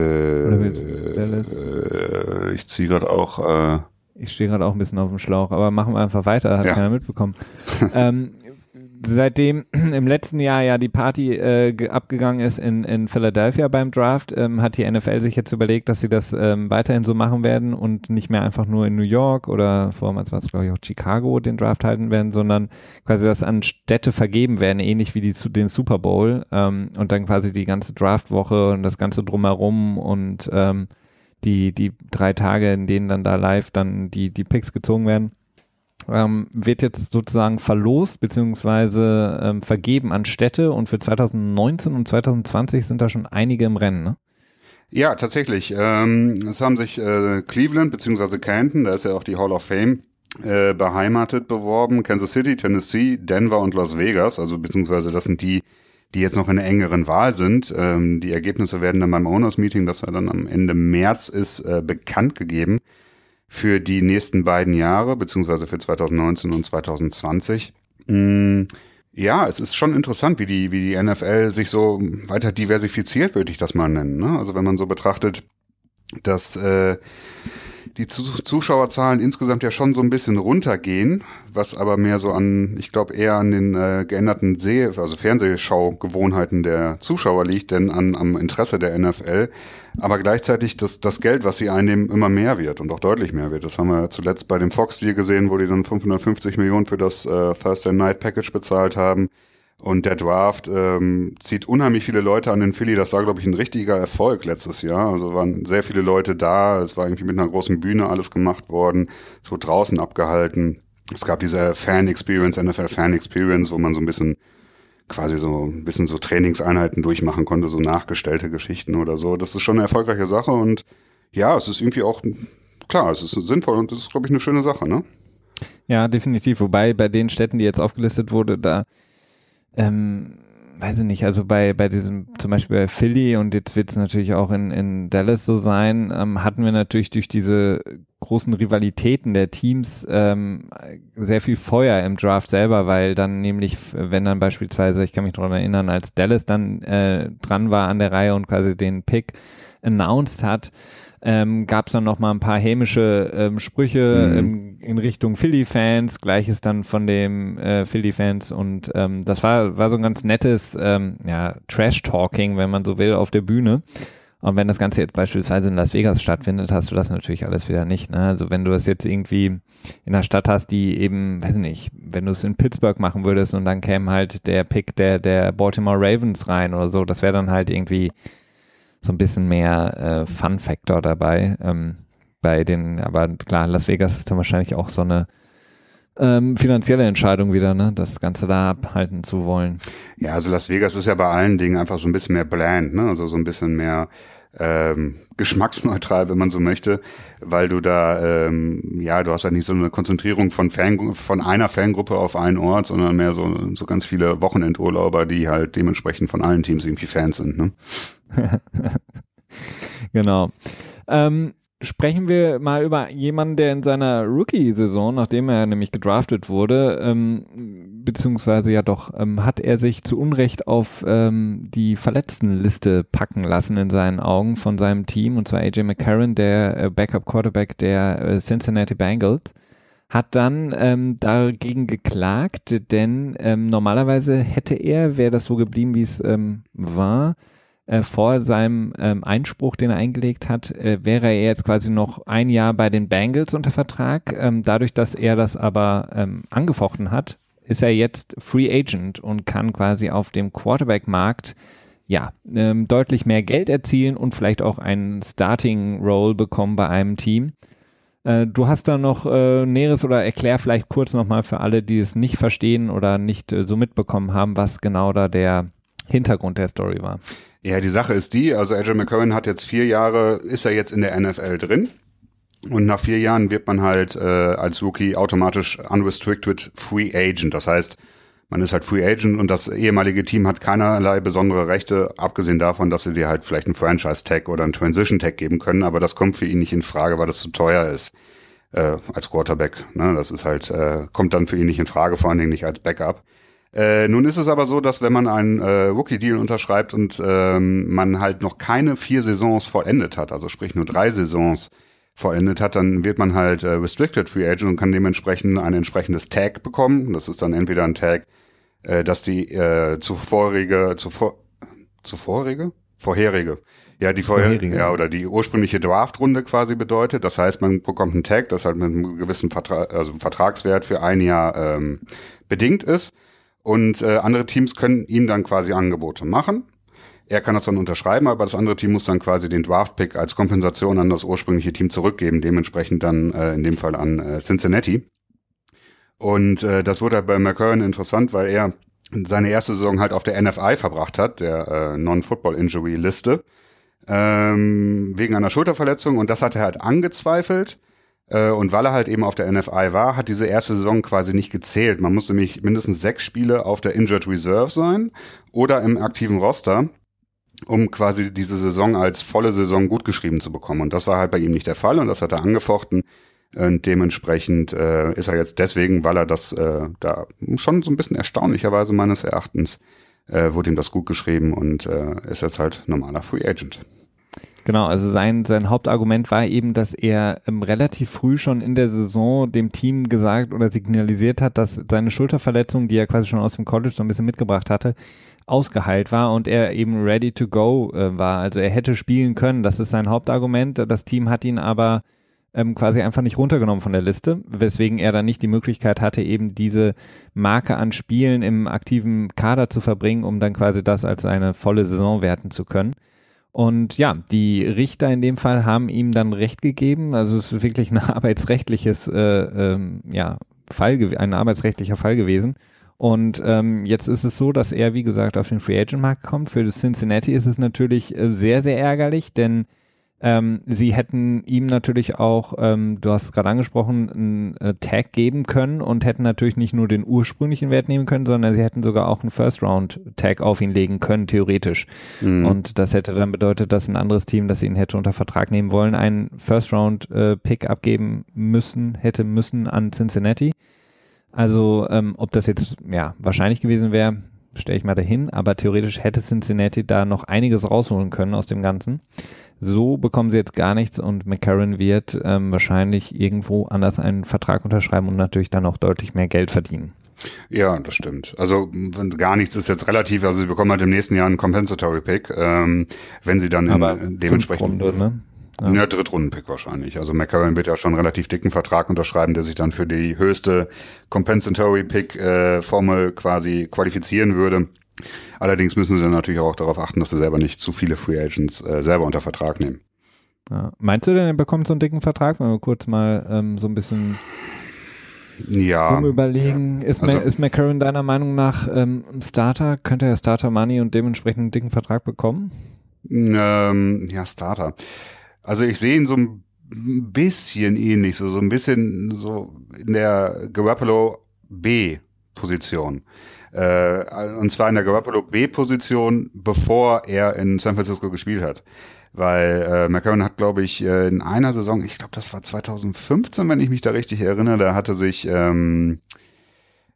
Dallas? äh, ich ziehe gerade auch. Äh, ich stehe gerade auch ein bisschen auf dem Schlauch, aber machen wir einfach weiter, hat Ja. keiner mitbekommen. ähm, seitdem im letzten Jahr ja die Party äh, ge- abgegangen ist in, in Philadelphia beim Draft, ähm, hat die NFL sich jetzt überlegt, dass sie das ähm, weiterhin so machen werden und nicht mehr einfach nur in New York oder vormals war es glaube ich auch Chicago den Draft halten werden, sondern quasi das an Städte vergeben werden, ähnlich wie die, zu- den Super Bowl ähm, und dann quasi die ganze Draftwoche und das ganze drumherum und ähm, die, die drei Tage, in denen dann da live dann die, die Picks gezogen werden, ähm, wird jetzt sozusagen verlost beziehungsweise ähm, vergeben an Städte und für 2019 und 2020 sind da schon einige im Rennen. Ne? Ja, tatsächlich. Ähm, es haben sich äh, Cleveland beziehungsweise Canton, da ist ja auch die Hall of Fame, äh, beheimatet beworben. Kansas City, Tennessee, Denver und Las Vegas. Also beziehungsweise das sind die, die jetzt noch in der engeren Wahl sind. Ähm, die Ergebnisse werden dann beim Owners Meeting, das ja dann am Ende März ist, äh, bekannt gegeben für die nächsten beiden Jahre, beziehungsweise für 2019 und 2020. Mm, ja, es ist schon interessant, wie die, wie die NFL sich so weiter diversifiziert, würde ich das mal nennen. Ne? Also wenn man so betrachtet, dass äh, die Zu Zuschauerzahlen insgesamt ja schon so ein bisschen runtergehen, was aber mehr so an, ich glaube eher an den äh, geänderten Seh also Fernsehschaugewohnheiten der Zuschauer liegt, denn an am Interesse der NFL. Aber gleichzeitig das, das Geld, was sie einnehmen, immer mehr wird und auch deutlich mehr wird. Das haben wir zuletzt bei dem Fox-Deal gesehen, wo die dann 550 Millionen für das äh, Thursday Night Package bezahlt haben. Und der Draft ähm, zieht unheimlich viele Leute an den Philly. Das war, glaube ich, ein richtiger Erfolg letztes Jahr. Also waren sehr viele Leute da. Es war irgendwie mit einer großen Bühne alles gemacht worden. Es wurde draußen abgehalten. Es gab diese Fan-Experience, NFL-Fan-Experience, wo man so ein bisschen quasi so ein bisschen so Trainingseinheiten durchmachen konnte, so nachgestellte Geschichten oder so. Das ist schon eine erfolgreiche Sache und ja, es ist irgendwie auch, klar, es ist sinnvoll und das ist, glaube ich, eine schöne Sache, ne? Ja, definitiv. Wobei bei den Städten, die jetzt aufgelistet wurde, da ähm, weiß ich nicht, also bei, bei diesem, zum Beispiel bei Philly und jetzt wird es natürlich auch in, in Dallas so sein, ähm, hatten wir natürlich durch diese großen Rivalitäten der Teams ähm, sehr viel Feuer im Draft selber, weil dann nämlich, wenn dann beispielsweise, ich kann mich daran erinnern, als Dallas dann äh, dran war an der Reihe und quasi den Pick announced hat, ähm, gab es dann noch mal ein paar hämische ähm, Sprüche mhm. ähm, in Richtung Philly-Fans, gleiches dann von dem äh, Philly-Fans und ähm, das war, war so ein ganz nettes ähm, ja, Trash-Talking, wenn man so will, auf der Bühne. Und wenn das Ganze jetzt beispielsweise in Las Vegas stattfindet, hast du das natürlich alles wieder nicht. Ne? Also wenn du das jetzt irgendwie in einer Stadt hast, die eben, weiß nicht, wenn du es in Pittsburgh machen würdest und dann käme halt der Pick der, der Baltimore Ravens rein oder so, das wäre dann halt irgendwie so ein bisschen mehr äh, Fun-Factor dabei. Ähm, bei den, aber klar, Las Vegas ist dann wahrscheinlich auch so eine ähm, finanzielle Entscheidung wieder, ne, das Ganze da abhalten zu wollen. Ja, also Las Vegas ist ja bei allen Dingen einfach so ein bisschen mehr bland, ne, also so ein bisschen mehr ähm, geschmacksneutral, wenn man so möchte, weil du da, ähm, ja, du hast halt nicht so eine Konzentrierung von Fan, von einer Fangruppe auf einen Ort, sondern mehr so, so ganz viele Wochenendurlauber, die halt dementsprechend von allen Teams irgendwie Fans sind, ne? genau. Ähm, sprechen wir mal über jemanden, der in seiner Rookie-Saison, nachdem er nämlich gedraftet wurde, ähm, beziehungsweise ja doch, ähm, hat er sich zu Unrecht auf ähm, die Verletztenliste packen lassen in seinen Augen von seinem Team, und zwar AJ McCarron, der äh, Backup-Quarterback der äh, Cincinnati Bengals hat dann ähm, dagegen geklagt, denn ähm, normalerweise hätte er, wäre das so geblieben, wie es ähm, war, äh, vor seinem ähm, Einspruch, den er eingelegt hat, äh, wäre er jetzt quasi noch ein Jahr bei den Bengals unter Vertrag. Ähm, dadurch, dass er das aber ähm, angefochten hat, ist er jetzt Free Agent und kann quasi auf dem Quarterback-Markt ja, ähm, deutlich mehr Geld erzielen und vielleicht auch einen Starting-Role bekommen bei einem Team. Äh, du hast da noch äh, Näheres oder erklär vielleicht kurz nochmal für alle, die es nicht verstehen oder nicht äh, so mitbekommen haben, was genau da der Hintergrund der Story war. Ja, die Sache ist die, also AJ McCurran hat jetzt vier Jahre, ist er jetzt in der NFL drin. Und nach vier Jahren wird man halt äh, als Rookie automatisch unrestricted Free Agent. Das heißt, man ist halt Free Agent und das ehemalige Team hat keinerlei besondere Rechte, abgesehen davon, dass sie dir halt vielleicht einen Franchise-Tag oder einen Transition-Tag geben können, aber das kommt für ihn nicht in Frage, weil das zu teuer ist äh, als Quarterback. Ne? Das ist halt, äh, kommt dann für ihn nicht in Frage, vor allen Dingen nicht als Backup. Äh, nun ist es aber so, dass wenn man einen äh, Rookie-Deal unterschreibt und ähm, man halt noch keine vier Saisons vollendet hat, also sprich nur drei Saisons vollendet hat, dann wird man halt äh, Restricted Free Agent und kann dementsprechend ein entsprechendes Tag bekommen. Das ist dann entweder ein Tag, äh, dass die äh, zuvorige, zuvor, zuvorige? Vorherige. Ja, die vorherige, ja, oder die ursprüngliche Draftrunde quasi bedeutet. Das heißt, man bekommt einen Tag, das halt mit einem gewissen Vertrag, also Vertragswert für ein Jahr ähm, bedingt ist. Und äh, andere Teams können ihm dann quasi Angebote machen. Er kann das dann unterschreiben, aber das andere Team muss dann quasi den Draft-Pick als Kompensation an das ursprüngliche Team zurückgeben, dementsprechend dann äh, in dem Fall an äh, Cincinnati. Und äh, das wurde halt bei McCurran interessant, weil er seine erste Saison halt auf der NFI verbracht hat, der äh, Non-Football-Injury-Liste, ähm, wegen einer Schulterverletzung. Und das hat er halt angezweifelt und weil er halt eben auf der NFI war, hat diese erste Saison quasi nicht gezählt. Man musste nämlich mindestens sechs Spiele auf der Injured Reserve sein oder im aktiven Roster, um quasi diese Saison als volle Saison gut geschrieben zu bekommen. Und das war halt bei ihm nicht der Fall und das hat er angefochten. Und dementsprechend äh, ist er jetzt deswegen, weil er das äh, da schon so ein bisschen erstaunlicherweise meines Erachtens äh, wurde ihm das gut geschrieben und äh, ist jetzt halt normaler Free Agent. Genau, also sein, sein Hauptargument war eben, dass er ähm, relativ früh schon in der Saison dem Team gesagt oder signalisiert hat, dass seine Schulterverletzung, die er quasi schon aus dem College so ein bisschen mitgebracht hatte, ausgeheilt war und er eben ready to go äh, war. Also er hätte spielen können, das ist sein Hauptargument. Das Team hat ihn aber ähm, quasi einfach nicht runtergenommen von der Liste, weswegen er dann nicht die Möglichkeit hatte, eben diese Marke an Spielen im aktiven Kader zu verbringen, um dann quasi das als eine volle Saison werten zu können. Und ja, die Richter in dem Fall haben ihm dann Recht gegeben. Also es ist wirklich ein arbeitsrechtliches, äh, ähm, ja, Fall, ein arbeitsrechtlicher Fall gewesen. Und ähm, jetzt ist es so, dass er, wie gesagt, auf den Free Agent Markt kommt. Für das Cincinnati ist es natürlich äh, sehr, sehr ärgerlich, denn ähm, sie hätten ihm natürlich auch, ähm, du hast es gerade angesprochen, einen äh, Tag geben können und hätten natürlich nicht nur den ursprünglichen Wert nehmen können, sondern sie hätten sogar auch einen First-Round-Tag auf ihn legen können, theoretisch. Mhm. Und das hätte dann bedeutet, dass ein anderes Team, das ihn hätte unter Vertrag nehmen wollen, einen First-Round-Pick äh, abgeben müssen, hätte müssen an Cincinnati. Also ähm, ob das jetzt ja wahrscheinlich gewesen wäre, stelle ich mal dahin, aber theoretisch hätte Cincinnati da noch einiges rausholen können aus dem Ganzen. So bekommen sie jetzt gar nichts und McCarron wird ähm, wahrscheinlich irgendwo anders einen Vertrag unterschreiben und natürlich dann auch deutlich mehr Geld verdienen. Ja, das stimmt. Also gar nichts ist jetzt relativ. Also sie bekommen halt im nächsten Jahr einen Compensatory Pick, ähm, wenn sie dann in, dementsprechend. Runde, ne? Ja, ja Drittrunden-Pick wahrscheinlich. Also McCarron wird ja schon einen relativ dicken Vertrag unterschreiben, der sich dann für die höchste Compensatory Pick-Formel äh, quasi qualifizieren würde. Allerdings müssen sie dann natürlich auch darauf achten, dass sie selber nicht zu viele Free Agents äh, selber unter Vertrag nehmen. Ja. Meinst du denn, er bekommt so einen dicken Vertrag, wenn wir kurz mal ähm, so ein bisschen ja. überlegen? Ist, also, ist McCarron deiner Meinung nach ähm, Starter? Könnte er Starter Money und dementsprechend einen dicken Vertrag bekommen? Ähm, ja, Starter. Also ich sehe ihn so ein bisschen ähnlich, so, so ein bisschen so in der Garoppolo B-Position. Äh, und zwar in der Garoppolo B-Position, bevor er in San Francisco gespielt hat. Weil äh, McCarron hat, glaube ich, äh, in einer Saison, ich glaube, das war 2015, wenn ich mich da richtig erinnere, da hatte sich ähm,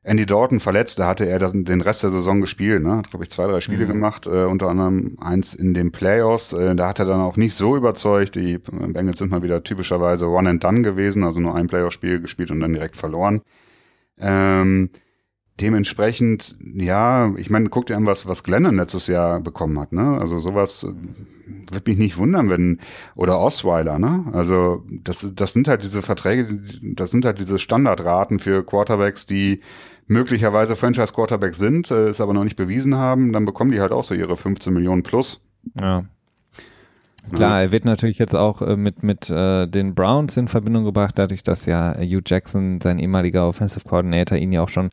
Andy Dalton verletzt, da hatte er den Rest der Saison gespielt, ne? Hat, glaube ich, zwei, drei Spiele mhm. gemacht, äh, unter anderem eins in den Playoffs. Äh, da hat er dann auch nicht so überzeugt. Die Bengals sind mal wieder typischerweise One and Done gewesen, also nur ein Playoff-Spiel gespielt und dann direkt verloren. Ähm, dementsprechend, ja, ich meine, guck dir an, was, was Glennon letztes Jahr bekommen hat, ne? Also sowas äh, wird mich nicht wundern, wenn, oder Osweiler, ne? Also das, das sind halt diese Verträge, das sind halt diese Standardraten für Quarterbacks, die möglicherweise Franchise-Quarterbacks sind, äh, es aber noch nicht bewiesen haben, dann bekommen die halt auch so ihre 15 Millionen plus. Ja. Klar, er wird natürlich jetzt auch äh, mit, mit äh, den Browns in Verbindung gebracht, dadurch, dass ja Hugh Jackson, sein ehemaliger Offensive Coordinator, ihn ja auch schon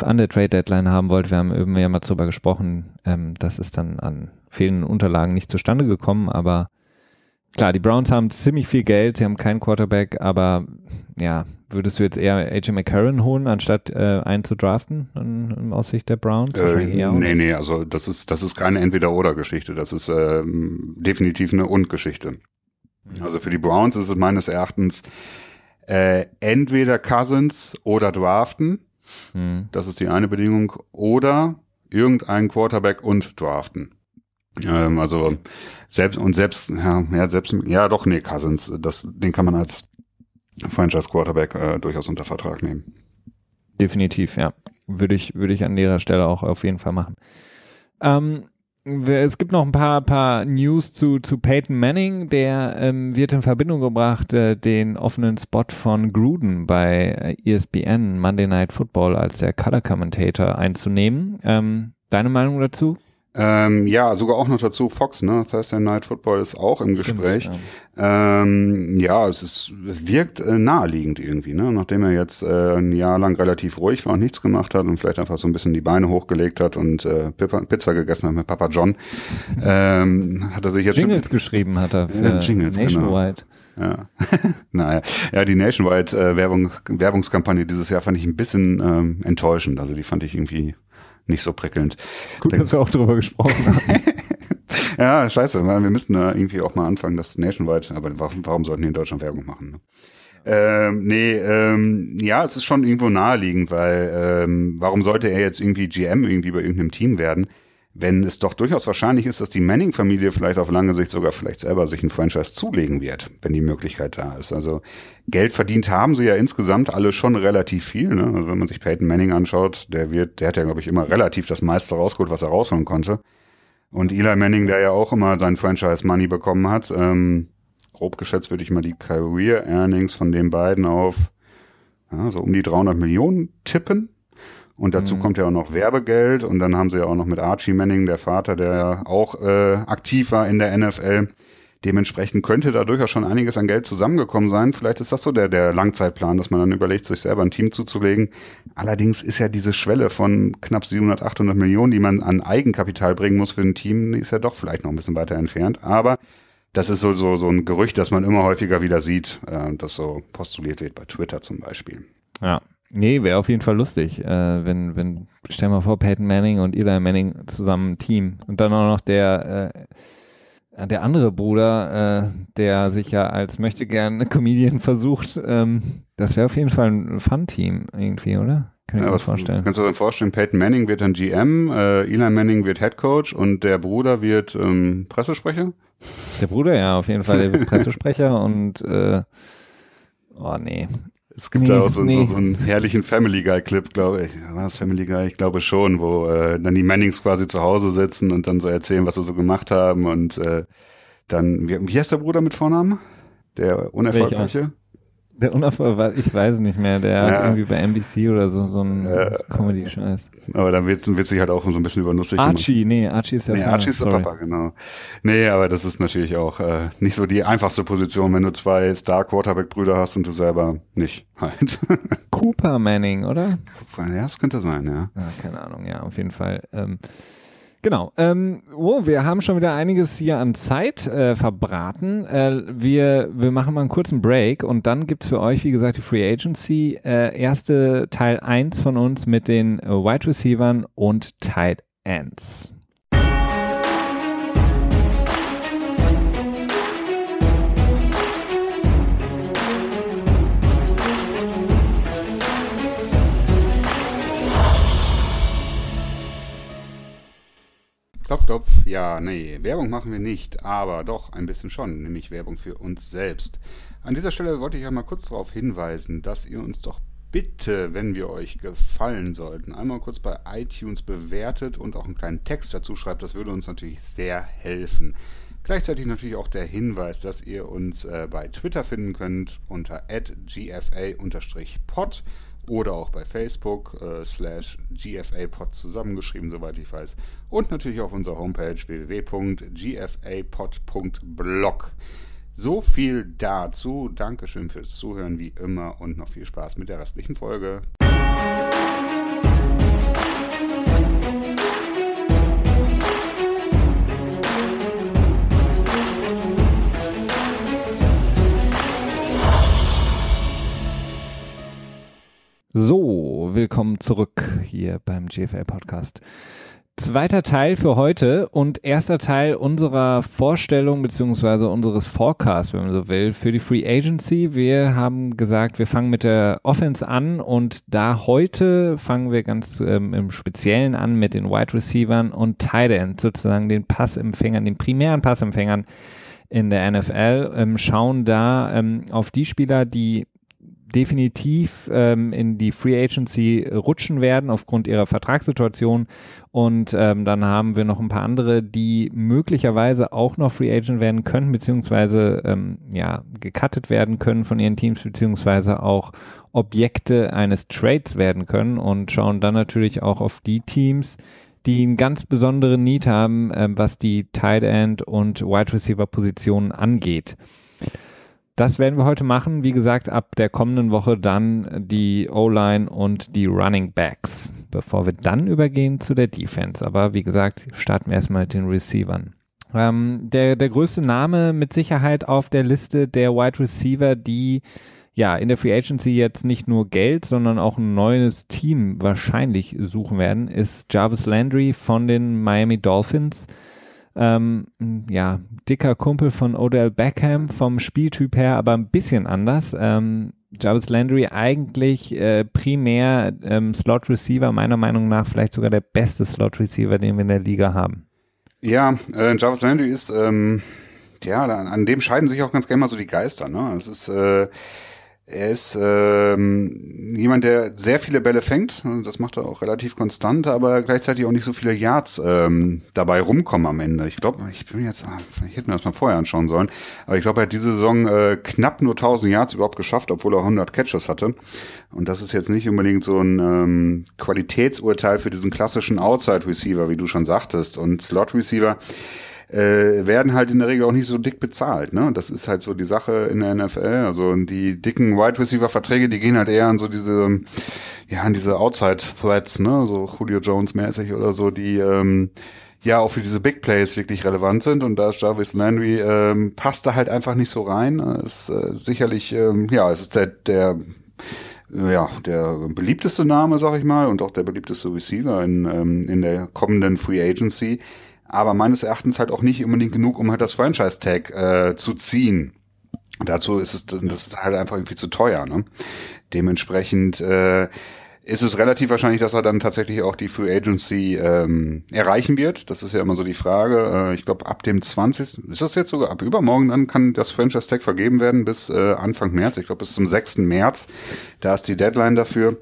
an der Trade Deadline haben wollte. Wir haben eben ja mal drüber gesprochen. Ähm, das ist dann an fehlenden Unterlagen nicht zustande gekommen, aber klar, die Browns haben ziemlich viel Geld, sie haben keinen Quarterback, aber ja, würdest du jetzt eher AJ McCarron holen, anstatt äh, einen zu draften in, aus Sicht der Browns? Äh, nee, nee, also das ist, das ist keine Entweder-Oder-Geschichte, das ist ähm, definitiv eine Und-Geschichte. Also für die Browns ist es meines Erachtens äh, entweder Cousins oder draften hm. Das ist die eine Bedingung. Oder irgendein Quarterback und draften. Ähm, also selbst und selbst, ja, ja, selbst, ja doch, nee, Cousins, das, den kann man als Franchise Quarterback äh, durchaus unter Vertrag nehmen. Definitiv, ja. Würde ich, würde ich an ihrer Stelle auch auf jeden Fall machen. Ähm, es gibt noch ein paar, paar News zu, zu Peyton Manning. Der ähm, wird in Verbindung gebracht, äh, den offenen Spot von Gruden bei äh, ESPN Monday Night Football als der Color Commentator einzunehmen. Ähm, deine Meinung dazu? Ähm, ja, sogar auch noch dazu Fox, ne? Thursday Night Football ist auch im Gespräch. Stimmt, ja. Ähm, ja, es ist, es wirkt äh, naheliegend irgendwie, ne? Nachdem er jetzt äh, ein Jahr lang relativ ruhig war und nichts gemacht hat und vielleicht einfach so ein bisschen die Beine hochgelegt hat und äh, Pizza gegessen hat mit Papa John, ähm, hat er sich jetzt Jingles geschrieben hat er für Jingles, genau. Nationwide. Genau. Ja. naja, ja, die Nationwide äh, Werbung, Werbungskampagne dieses Jahr fand ich ein bisschen ähm, enttäuschend. Also die fand ich irgendwie nicht so prickelnd. Gut, dass wir auch drüber gesprochen haben. ja, scheiße, wir müssten da irgendwie auch mal anfangen, das nationwide, aber warum, warum sollten die in Deutschland Werbung machen? Ne? Ähm, nee, ähm, ja, es ist schon irgendwo naheliegend, weil ähm, warum sollte er jetzt irgendwie GM irgendwie bei irgendeinem Team werden? Wenn es doch durchaus wahrscheinlich ist, dass die Manning-Familie vielleicht auf lange Sicht sogar vielleicht selber sich ein Franchise zulegen wird, wenn die Möglichkeit da ist. Also Geld verdient haben sie ja insgesamt alle schon relativ viel. Ne? Also wenn man sich Peyton Manning anschaut, der wird, der hat ja glaube ich immer relativ das meiste rausgeholt, was er rausholen konnte. Und Eli Manning, der ja auch immer sein Franchise-Money bekommen hat. Ähm, grob geschätzt würde ich mal die Career Earnings von den beiden auf ja, so um die 300 Millionen tippen. Und dazu mhm. kommt ja auch noch Werbegeld und dann haben sie ja auch noch mit Archie Manning, der Vater, der ja auch äh, aktiv war in der NFL. Dementsprechend könnte da durchaus schon einiges an Geld zusammengekommen sein. Vielleicht ist das so der, der Langzeitplan, dass man dann überlegt, sich selber ein Team zuzulegen. Allerdings ist ja diese Schwelle von knapp 700, 800 Millionen, die man an Eigenkapital bringen muss für ein Team, ist ja doch vielleicht noch ein bisschen weiter entfernt. Aber das ist so, so, so ein Gerücht, das man immer häufiger wieder sieht, äh, das so postuliert wird bei Twitter zum Beispiel. Ja. Nee, wäre auf jeden Fall lustig, äh, wenn, wenn, stell mal vor, Peyton Manning und Eli Manning zusammen ein Team und dann auch noch der, äh, der andere Bruder, äh, der sich ja als möchte gern Comedian versucht, ähm, das wäre auf jeden Fall ein Fun-Team irgendwie, oder? Kann ich ja, mir vorstellen. Kannst du dir vorstellen, Peyton Manning wird dann GM, äh, Eli Manning wird Head Coach und der Bruder wird ähm, Pressesprecher? Der Bruder, ja, auf jeden Fall, der wird Pressesprecher und äh, oh nee. Es gibt nee, da auch so, nee. so, so, einen herrlichen Family Guy Clip, glaube ich. War das Family Guy? Ich glaube schon, wo äh, dann die Mannings quasi zu Hause sitzen und dann so erzählen, was sie so gemacht haben und äh, dann, wie, wie heißt der Bruder mit Vornamen? Der unerfolgreiche? Welcher? Der Unerfolg, ich weiß nicht mehr, der ja. hat irgendwie bei NBC oder so, so ein äh, Comedy-Scheiß. Aber dann wird, wird sich halt auch so ein bisschen über lustig Archie, gemacht. nee, Archie ist der nee, Vater. Archie ist der Papa, genau. Nee, aber das ist natürlich auch äh, nicht so die einfachste Position, wenn du zwei Star-Quarterback-Brüder hast und du selber nicht halt. Cooper Manning, oder? Ja, das könnte sein, ja. ja keine Ahnung, ja, auf jeden Fall. Ähm, Genau. Ähm, oh, wir haben schon wieder einiges hier an Zeit äh, verbraten. Äh, wir, wir machen mal einen kurzen Break und dann gibt es für euch, wie gesagt, die Free Agency. Äh, erste Teil 1 von uns mit den Wide Receivern und Tight Ends. Klopf, klopf. Ja, nee, Werbung machen wir nicht, aber doch ein bisschen schon, nämlich Werbung für uns selbst. An dieser Stelle wollte ich ja mal kurz darauf hinweisen, dass ihr uns doch bitte, wenn wir euch gefallen sollten, einmal kurz bei iTunes bewertet und auch einen kleinen Text dazu schreibt. Das würde uns natürlich sehr helfen. Gleichzeitig natürlich auch der Hinweis, dass ihr uns äh, bei Twitter finden könnt unter gfa-pod oder auch bei Facebook äh, slash gfapod zusammengeschrieben, soweit ich weiß. Und natürlich auf unserer Homepage www.gfapod.blog. So viel dazu. Dankeschön fürs Zuhören wie immer und noch viel Spaß mit der restlichen Folge. So, willkommen zurück hier beim GFL Podcast. Zweiter Teil für heute und erster Teil unserer Vorstellung beziehungsweise unseres Forecasts, wenn man so will, für die Free Agency. Wir haben gesagt, wir fangen mit der Offense an und da heute fangen wir ganz ähm, im Speziellen an mit den Wide Receivern und Tight End, sozusagen den Passempfängern, den primären Passempfängern in der NFL, ähm, schauen da ähm, auf die Spieler, die definitiv ähm, in die Free Agency rutschen werden aufgrund ihrer Vertragssituation. Und ähm, dann haben wir noch ein paar andere, die möglicherweise auch noch Free Agent werden können, beziehungsweise ähm, ja, gecuttet werden können von ihren Teams, beziehungsweise auch Objekte eines Trades werden können und schauen dann natürlich auch auf die Teams, die einen ganz besonderen Need haben, ähm, was die Tight End und Wide Receiver Positionen angeht. Das werden wir heute machen. Wie gesagt, ab der kommenden Woche dann die O-Line und die Running Backs, bevor wir dann übergehen zu der Defense. Aber wie gesagt, starten wir erstmal mit den Receivern. Ähm, der, der größte Name mit Sicherheit auf der Liste der Wide Receiver, die ja in der Free Agency jetzt nicht nur Geld, sondern auch ein neues Team wahrscheinlich suchen werden, ist Jarvis Landry von den Miami Dolphins. Ähm, ja, dicker Kumpel von Odell Beckham vom Spieltyp her, aber ein bisschen anders. Ähm, Jarvis Landry eigentlich äh, primär ähm, Slot Receiver, meiner Meinung nach vielleicht sogar der beste Slot Receiver, den wir in der Liga haben. Ja, äh, Jarvis Landry ist, ähm, ja, an dem scheiden sich auch ganz gerne mal so die Geister. Ne? Es ist, äh, Er ist ähm, jemand, der sehr viele Bälle fängt. Das macht er auch relativ konstant, aber gleichzeitig auch nicht so viele Yards ähm, dabei rumkommen am Ende. Ich glaube, ich bin jetzt, ich hätte mir das mal vorher anschauen sollen, aber ich glaube, er hat diese Saison äh, knapp nur 1000 Yards überhaupt geschafft, obwohl er 100 Catches hatte. Und das ist jetzt nicht unbedingt so ein ähm, Qualitätsurteil für diesen klassischen Outside Receiver, wie du schon sagtest. Und Slot Receiver äh, werden halt in der Regel auch nicht so dick bezahlt. Ne? Das ist halt so die Sache in der NFL. Also die dicken Wide Receiver Verträge, die gehen halt eher an so diese, ja, an diese Outside Threats, ne, so Julio Jones mäßig oder so, die ähm, ja auch für diese Big Plays wirklich relevant sind und da ist Jarvis Landry ähm, passt da halt einfach nicht so rein. Ist äh, sicherlich, ähm, ja, es ist der, der ja, der beliebteste Name, sag ich mal, und auch der beliebteste Receiver in, ähm, in der kommenden Free Agency aber meines Erachtens halt auch nicht unbedingt genug, um halt das Franchise-Tag äh, zu ziehen. Dazu ist es das ist halt einfach irgendwie zu teuer. Ne? Dementsprechend äh, ist es relativ wahrscheinlich, dass er dann tatsächlich auch die Free Agency ähm, erreichen wird. Das ist ja immer so die Frage. Äh, ich glaube, ab dem 20. ist das jetzt sogar ab übermorgen, dann kann das Franchise Tag vergeben werden bis äh, Anfang März. Ich glaube, bis zum 6. März. Da ist die Deadline dafür.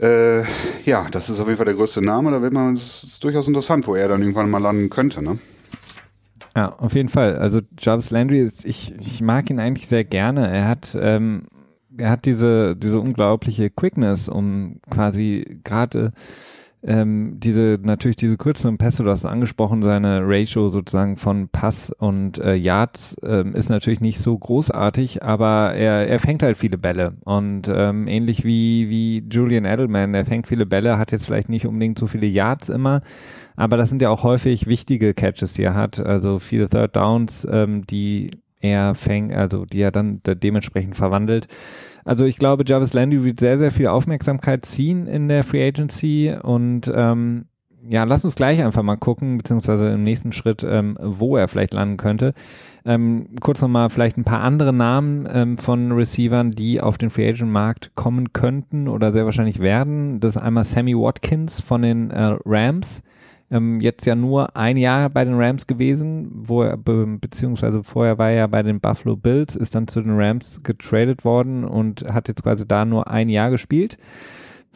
Äh, ja, das ist auf jeden Fall der größte Name. Da wird man, das ist durchaus interessant, wo er dann irgendwann mal landen könnte, ne? Ja, auf jeden Fall. Also Jarvis Landry ist, ich, ich mag ihn eigentlich sehr gerne. Er hat, ähm, er hat diese, diese unglaubliche Quickness, um quasi gerade ähm, diese, natürlich diese kürzeren Pässe, du hast angesprochen, seine Ratio sozusagen von Pass und äh, Yards ähm, ist natürlich nicht so großartig, aber er, er fängt halt viele Bälle und ähm, ähnlich wie, wie Julian Edelman, er fängt viele Bälle, hat jetzt vielleicht nicht unbedingt so viele Yards immer, aber das sind ja auch häufig wichtige Catches, die er hat, also viele Third Downs, ähm, die er fängt, also die er dann dementsprechend verwandelt. Also ich glaube, Jarvis Landry wird sehr, sehr viel Aufmerksamkeit ziehen in der Free Agency und ähm, ja, lass uns gleich einfach mal gucken, beziehungsweise im nächsten Schritt, ähm, wo er vielleicht landen könnte. Ähm, kurz nochmal vielleicht ein paar andere Namen ähm, von Receivern, die auf den Free Agent Markt kommen könnten oder sehr wahrscheinlich werden. Das ist einmal Sammy Watkins von den äh, Rams ähm, jetzt ja nur ein Jahr bei den Rams gewesen, wo er, be beziehungsweise vorher war er ja bei den Buffalo Bills, ist dann zu den Rams getradet worden und hat jetzt quasi da nur ein Jahr gespielt.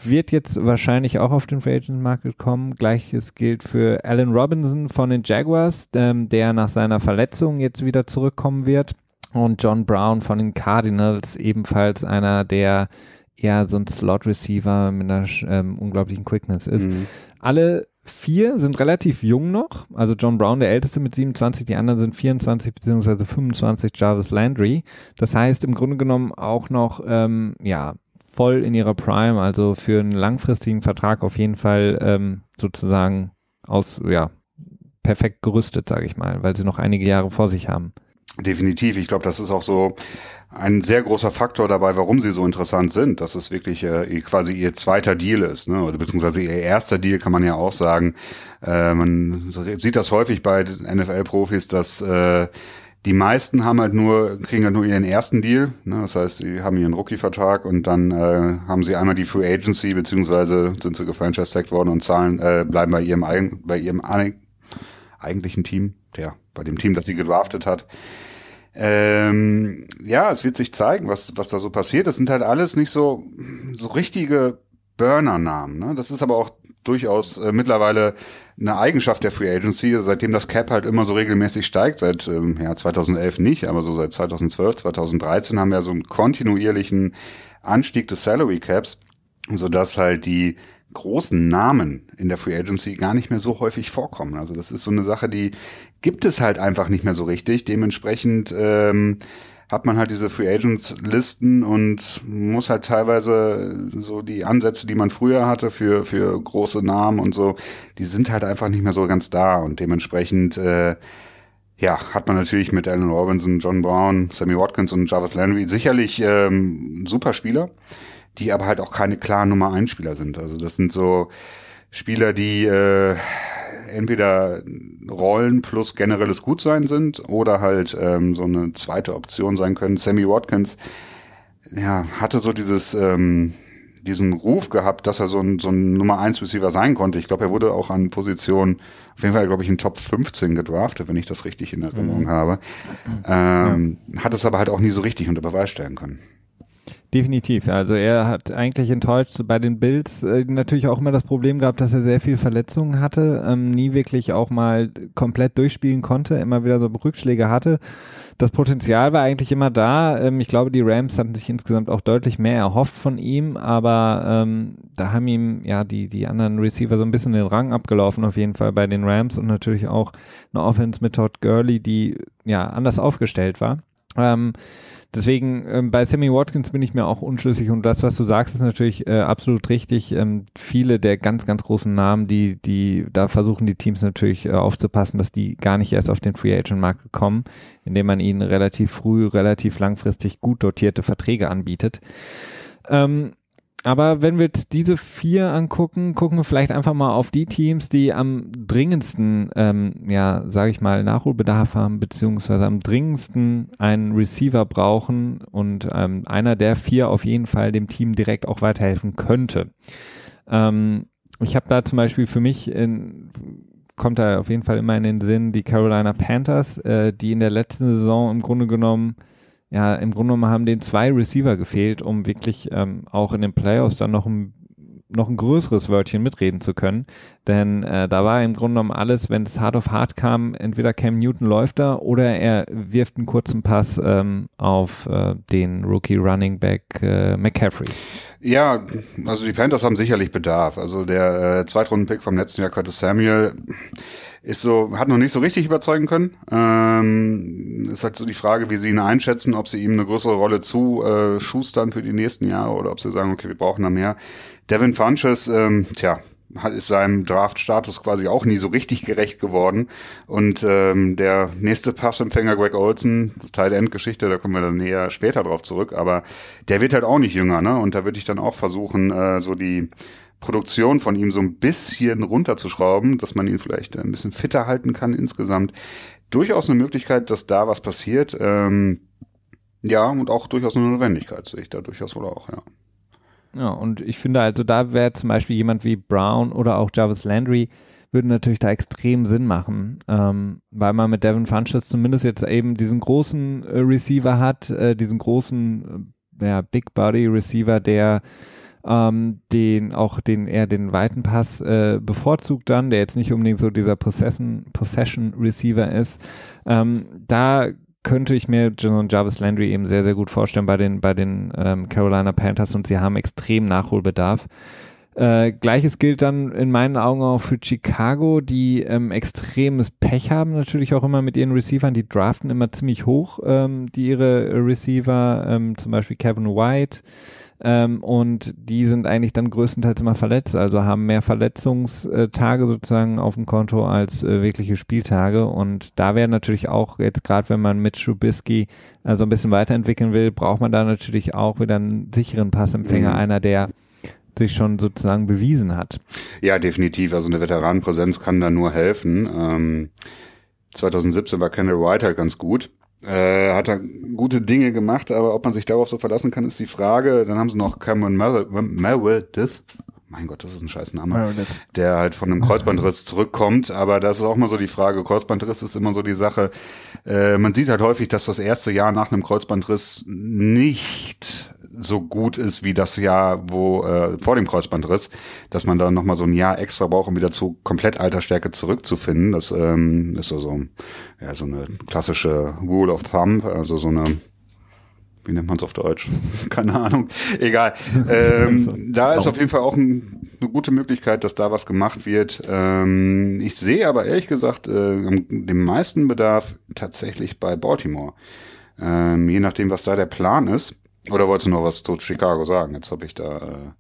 Wird jetzt wahrscheinlich auch auf den Free Agent Market kommen. Gleiches gilt für Allen Robinson von den Jaguars, ähm, der nach seiner Verletzung jetzt wieder zurückkommen wird. Und John Brown von den Cardinals, ebenfalls einer, der eher so ein Slot-Receiver mit einer ähm, unglaublichen Quickness ist. Mhm. Alle vier sind relativ jung noch. Also John Brown, der älteste mit 27, die anderen sind 24 beziehungsweise 25 Jarvis Landry. Das heißt im Grunde genommen auch noch, ähm, ja, voll in ihrer Prime, also für einen langfristigen Vertrag auf jeden Fall ähm, sozusagen aus, ja, perfekt gerüstet, sage ich mal, weil sie noch einige Jahre vor sich haben. Definitiv. Ich glaube, das ist auch so ein sehr großer Faktor dabei, warum sie so interessant sind, dass es wirklich äh, quasi ihr zweiter Deal ist, ne? oder beziehungsweise ihr erster Deal kann man ja auch sagen. Äh, man sieht das häufig bei NFL-Profis, dass äh, die meisten haben halt nur, kriegen halt nur ihren ersten Deal. Ne? Das heißt, sie haben ihren Rookie-Vertrag und dann äh, haben sie einmal die Free Agency, beziehungsweise sind sie gefranchise worden und zahlen, äh, bleiben bei ihrem, bei ihrem eigentlichen Team, ja, bei dem Team, das sie gedraftet hat. Ähm, ja, es wird sich zeigen, was, was da so passiert. Das sind halt alles nicht so, so richtige Burner-Namen. Ne? Das ist aber auch durchaus äh, mittlerweile eine Eigenschaft der Free Agency, seitdem das Cap halt immer so regelmäßig steigt, seit ähm, ja, 2011 nicht, aber so seit 2012, 2013 haben wir so einen kontinuierlichen Anstieg des Salary Caps, sodass halt die großen Namen in der Free Agency gar nicht mehr so häufig vorkommen. Also das ist so eine Sache, die gibt es halt einfach nicht mehr so richtig. Dementsprechend ähm, hat man halt diese Free Agents Listen und muss halt teilweise so die Ansätze, die man früher hatte für für große Namen und so, die sind halt einfach nicht mehr so ganz da und dementsprechend äh, ja, hat man natürlich mit Allen Robinson, John Brown, Sammy Watkins und Jarvis Landry sicherlich ähm, super Spieler die aber halt auch keine klaren Nummer 1 Spieler sind. Also das sind so Spieler, die äh, entweder Rollen plus generelles Gutsein sind oder halt ähm, so eine zweite Option sein können. Sammy Watkins ja, hatte so dieses ähm, diesen Ruf gehabt, dass er so ein, so ein Nummer 1 Receiver sein konnte. Ich glaube, er wurde auch an Position, auf jeden Fall, glaube ich, in Top 15 gedraftet, wenn ich das richtig in Erinnerung mhm. habe. Ähm, ja. Hat es aber halt auch nie so richtig unter Beweis stellen können. Definitiv. Also er hat eigentlich enttäuscht bei den Bills äh, natürlich auch immer das Problem gehabt, dass er sehr viel Verletzungen hatte, ähm, nie wirklich auch mal komplett durchspielen konnte, immer wieder so Rückschläge hatte. Das Potenzial war eigentlich immer da. Ähm, ich glaube, die Rams hatten sich insgesamt auch deutlich mehr erhofft von ihm, aber ähm, da haben ihm ja die, die anderen Receiver so ein bisschen den Rang abgelaufen, auf jeden Fall bei den Rams und natürlich auch eine Offense mit Todd Gurley, die ja anders aufgestellt war. Ähm, deswegen ähm, bei Sammy Watkins bin ich mir auch unschlüssig und das, was du sagst, ist natürlich äh, absolut richtig. Ähm, viele der ganz, ganz großen Namen, die, die, da versuchen die Teams natürlich äh, aufzupassen, dass die gar nicht erst auf den Free Agent Markt kommen, indem man ihnen relativ früh, relativ langfristig gut dotierte Verträge anbietet. Ähm, aber wenn wir diese vier angucken, gucken wir vielleicht einfach mal auf die Teams, die am dringendsten, ähm, ja, sage ich mal, Nachholbedarf haben, beziehungsweise am dringendsten einen Receiver brauchen und ähm, einer der vier auf jeden Fall dem Team direkt auch weiterhelfen könnte. Ähm, ich habe da zum Beispiel für mich in, kommt da auf jeden Fall immer in den Sinn die Carolina Panthers, äh, die in der letzten Saison im Grunde genommen ja, im Grunde genommen haben den zwei Receiver gefehlt, um wirklich ähm, auch in den Playoffs dann noch ein, noch ein größeres Wörtchen mitreden zu können. Denn äh, da war im Grunde genommen alles, wenn es hart auf hart kam, entweder Cam Newton läuft da oder er wirft einen kurzen Pass ähm, auf äh, den Rookie Running Back äh, McCaffrey. Ja, also die Panthers haben sicherlich Bedarf. Also der äh, Zweitrunden-Pick vom letzten Jahr, Curtis Samuel, ist so, hat noch nicht so richtig überzeugen können. Ähm, ist halt so die Frage, wie sie ihn einschätzen, ob sie ihm eine größere Rolle zu äh, schustern für die nächsten Jahre oder ob sie sagen, okay, wir brauchen da mehr. Devin Funches, ähm, tja, hat, ist seinem Draft-Status quasi auch nie so richtig gerecht geworden. Und ähm, der nächste Passempfänger, Greg Olson, Teil End-Geschichte, da kommen wir dann eher später drauf zurück, aber der wird halt auch nicht jünger, ne? Und da würde ich dann auch versuchen, äh, so die Produktion von ihm so ein bisschen runterzuschrauben, dass man ihn vielleicht ein bisschen fitter halten kann insgesamt. Durchaus eine Möglichkeit, dass da was passiert. Ähm, ja, und auch durchaus eine Notwendigkeit, sehe ich da durchaus wohl auch, ja. Ja, und ich finde also, da wäre zum Beispiel jemand wie Brown oder auch Jarvis Landry, würde natürlich da extrem Sinn machen, ähm, weil man mit Devin Funches zumindest jetzt eben diesen großen äh, Receiver hat, äh, diesen großen äh, ja, Big Body Receiver, der ähm, den auch den eher den weiten Pass äh, bevorzugt dann, der jetzt nicht unbedingt so dieser Possession, Possession Receiver ist. Ähm, da könnte ich mir John Jarvis Landry eben sehr, sehr gut vorstellen bei den, bei den ähm, Carolina Panthers und sie haben extrem Nachholbedarf. Äh, Gleiches gilt dann in meinen Augen auch für Chicago, die ähm, extremes Pech haben natürlich auch immer mit ihren Receivern. Die draften immer ziemlich hoch, ähm, die ihre Receiver, ähm, zum Beispiel Kevin White, ähm, und die sind eigentlich dann größtenteils immer verletzt, also haben mehr Verletzungstage sozusagen auf dem Konto als äh, wirkliche Spieltage. Und da wäre natürlich auch jetzt gerade, wenn man mit Trubisky äh, so ein bisschen weiterentwickeln will, braucht man da natürlich auch wieder einen sicheren Passempfänger, mhm. einer, der sich schon sozusagen bewiesen hat. Ja, definitiv. Also eine Veteranenpräsenz kann da nur helfen. Ähm, 2017 war Kendall White halt ganz gut. Äh, hat er gute Dinge gemacht, aber ob man sich darauf so verlassen kann, ist die Frage. Dann haben sie noch Cameron Meredith. Mein Gott, das ist ein scheiß Name. Der halt von einem Kreuzbandriss zurückkommt. Aber das ist auch mal so die Frage. Kreuzbandriss ist immer so die Sache. Äh, man sieht halt häufig, dass das erste Jahr nach einem Kreuzbandriss nicht so gut ist wie das Jahr, wo äh, vor dem Kreuzbandriss, dass man da nochmal so ein Jahr extra braucht, um wieder zu komplett alter Stärke zurückzufinden. Das ähm, ist also ja, so eine klassische Rule of Thumb, also so eine wie nennt man es auf Deutsch? Keine Ahnung. Egal. Ähm, da ist auf jeden Fall auch ein, eine gute Möglichkeit, dass da was gemacht wird. Ähm, ich sehe aber ehrlich gesagt äh, den meisten Bedarf tatsächlich bei Baltimore. Ähm, je nachdem, was da der Plan ist. Oder wolltest du noch was zu Chicago sagen? Jetzt habe ich da.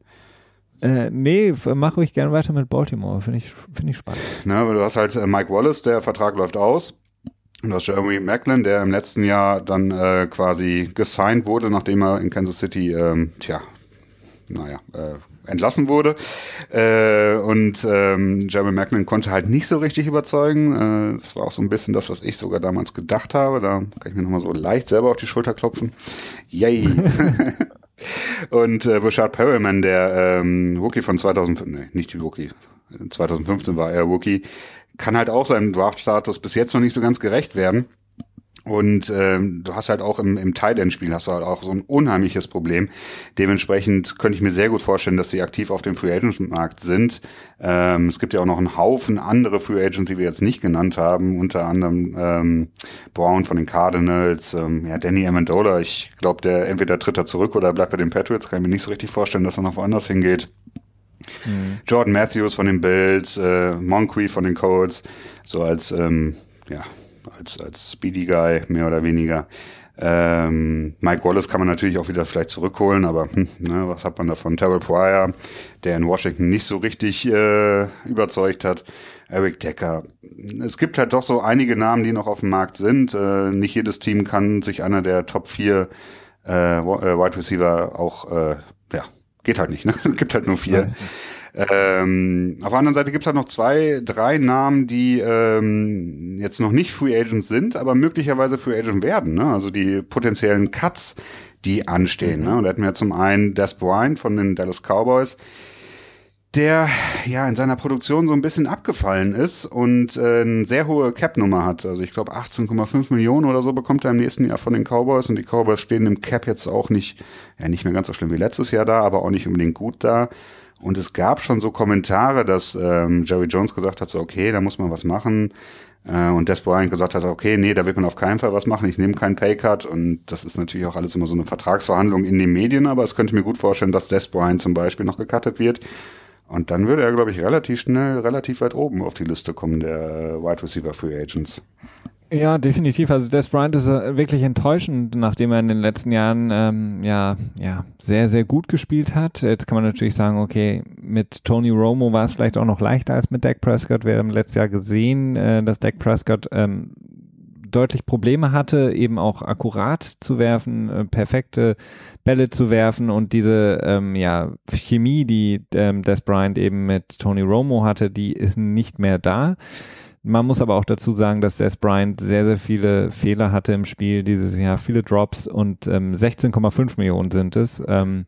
Äh, äh, nee, mach ruhig gerne weiter mit Baltimore. Finde ich, find ich spannend. Na, du hast halt äh, Mike Wallace, der Vertrag läuft aus. Und du hast Jeremy Macklin, der im letzten Jahr dann äh, quasi gesigned wurde, nachdem er in Kansas City, ähm, tja, naja, äh, entlassen wurde. Äh, und ähm, Jeremy Macklin konnte halt nicht so richtig überzeugen. Äh, das war auch so ein bisschen das, was ich sogar damals gedacht habe. Da kann ich mir nochmal so leicht selber auf die Schulter klopfen. Yay! und äh, Bouchard Perryman, der ähm, Rookie von 2015, nee, nicht die Rookie, 2015 war er Rookie, kann halt auch seinem Draft-Status bis jetzt noch nicht so ganz gerecht werden. Und ähm, du hast halt auch im, im Tight End Spiel hast du halt auch so ein unheimliches Problem. Dementsprechend könnte ich mir sehr gut vorstellen, dass sie aktiv auf dem Free Agent Markt sind. Ähm, es gibt ja auch noch einen Haufen andere Free Agents, die wir jetzt nicht genannt haben, unter anderem ähm, Brown von den Cardinals, ähm, ja Danny Amendola. Ich glaube, der entweder tritt er zurück oder bleibt bei den Patriots. Kann ich mir nicht so richtig vorstellen, dass er noch woanders hingeht. Mhm. Jordan Matthews von den Bills, äh, Moncrief von den Colts, so als ähm, ja als, als Speedy Guy, mehr oder weniger. Ähm, Mike Wallace kann man natürlich auch wieder vielleicht zurückholen, aber hm, ne, was hat man davon? Terrell Pryor, der in Washington nicht so richtig äh, überzeugt hat. Eric Decker. Es gibt halt doch so einige Namen, die noch auf dem Markt sind. Äh, nicht jedes Team kann sich einer der Top 4 äh, äh, Wide Receiver auch, äh, geht halt nicht, ne? gibt halt nur vier. Ähm, auf der anderen Seite gibt es halt noch zwei, drei Namen, die ähm, jetzt noch nicht Free Agents sind, aber möglicherweise Free Agent werden. Ne? Also die potenziellen Cuts, die anstehen. Mhm. Ne? Und da hätten wir zum einen Des Bryant von den Dallas Cowboys, der ja in seiner Produktion so ein bisschen abgefallen ist und äh, eine sehr hohe Cap-Nummer hat. Also ich glaube 18,5 Millionen oder so bekommt er im nächsten Jahr von den Cowboys und die Cowboys stehen im Cap jetzt auch nicht, ja nicht mehr ganz so schlimm wie letztes Jahr da, aber auch nicht unbedingt gut da. Und es gab schon so Kommentare, dass ähm, Jerry Jones gesagt hat, so okay, da muss man was machen. Äh, und Des Bryant gesagt hat, okay, nee, da wird man auf keinen Fall was machen, ich nehme keinen Paycut. Und das ist natürlich auch alles immer so eine Vertragsverhandlung in den Medien, aber es könnte mir gut vorstellen, dass Des Bryant zum Beispiel noch gecuttet wird. Und dann würde er, glaube ich, relativ schnell, relativ weit oben auf die Liste kommen der Wide Receiver Free Agents. Ja, definitiv. Also Des Bryant ist äh, wirklich enttäuschend, nachdem er in den letzten Jahren ähm, ja, ja sehr, sehr gut gespielt hat. Jetzt kann man natürlich sagen, okay, mit Tony Romo war es vielleicht auch noch leichter als mit Dak Prescott. Wir haben letztes Jahr gesehen, äh, dass Dak Prescott ähm, deutlich Probleme hatte, eben auch akkurat zu werfen, äh, perfekte Bälle zu werfen und diese ähm, ja, Chemie, die ähm, Des Bryant eben mit Tony Romo hatte, die ist nicht mehr da. Man muss aber auch dazu sagen, dass Des Bryant sehr, sehr viele Fehler hatte im Spiel dieses Jahr, viele Drops und ähm, 16,5 Millionen sind es. Ähm,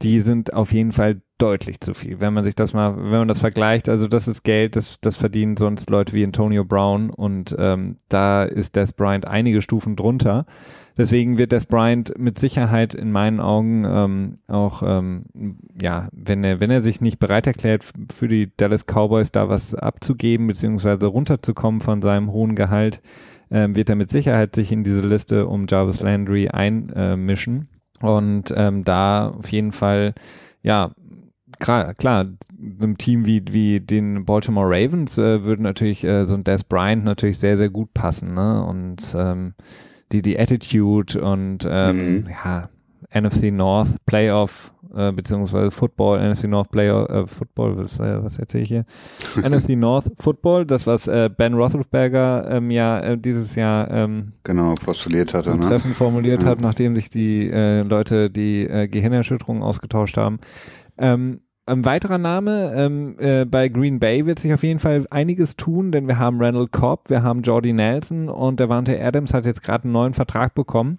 die sind auf jeden Fall deutlich zu viel. Wenn man sich das mal, wenn man das vergleicht, also das ist Geld, das, das verdienen sonst Leute wie Antonio Brown und ähm, da ist Des Bryant einige Stufen drunter. Deswegen wird Des Bryant mit Sicherheit in meinen Augen ähm, auch, ähm, ja, wenn er, wenn er sich nicht bereit erklärt, für die Dallas Cowboys da was abzugeben, beziehungsweise runterzukommen von seinem hohen Gehalt, ähm, wird er mit Sicherheit sich in diese Liste um Jarvis Landry einmischen. und ähm, da auf jeden Fall, ja, klar, klar, einem Team wie, wie den Baltimore Ravens äh, würde natürlich äh, so ein Des Bryant natürlich sehr, sehr gut passen, ne? Und ähm, die, die Attitude und ähm, mhm. ja, NFC North Playoff äh, beziehungsweise Football, NFC North Playoff, äh, Football, was, äh, was erzähle ich hier? NFC North Football, das was äh, Ben Roethlisberger ähm, ja äh, dieses Jahr ähm, genau postuliert hatte, ne? Treffen formuliert ja. hat, nachdem sich die äh, Leute die Gehirnerschütterung ausgetauscht haben. Ähm, ein weiterer Name, ähm, äh, bei Green Bay wird sich auf jeden Fall einiges tun, denn wir haben Randall Cobb, wir haben Jordy Nelson und der Wante Adams hat jetzt gerade einen neuen Vertrag bekommen.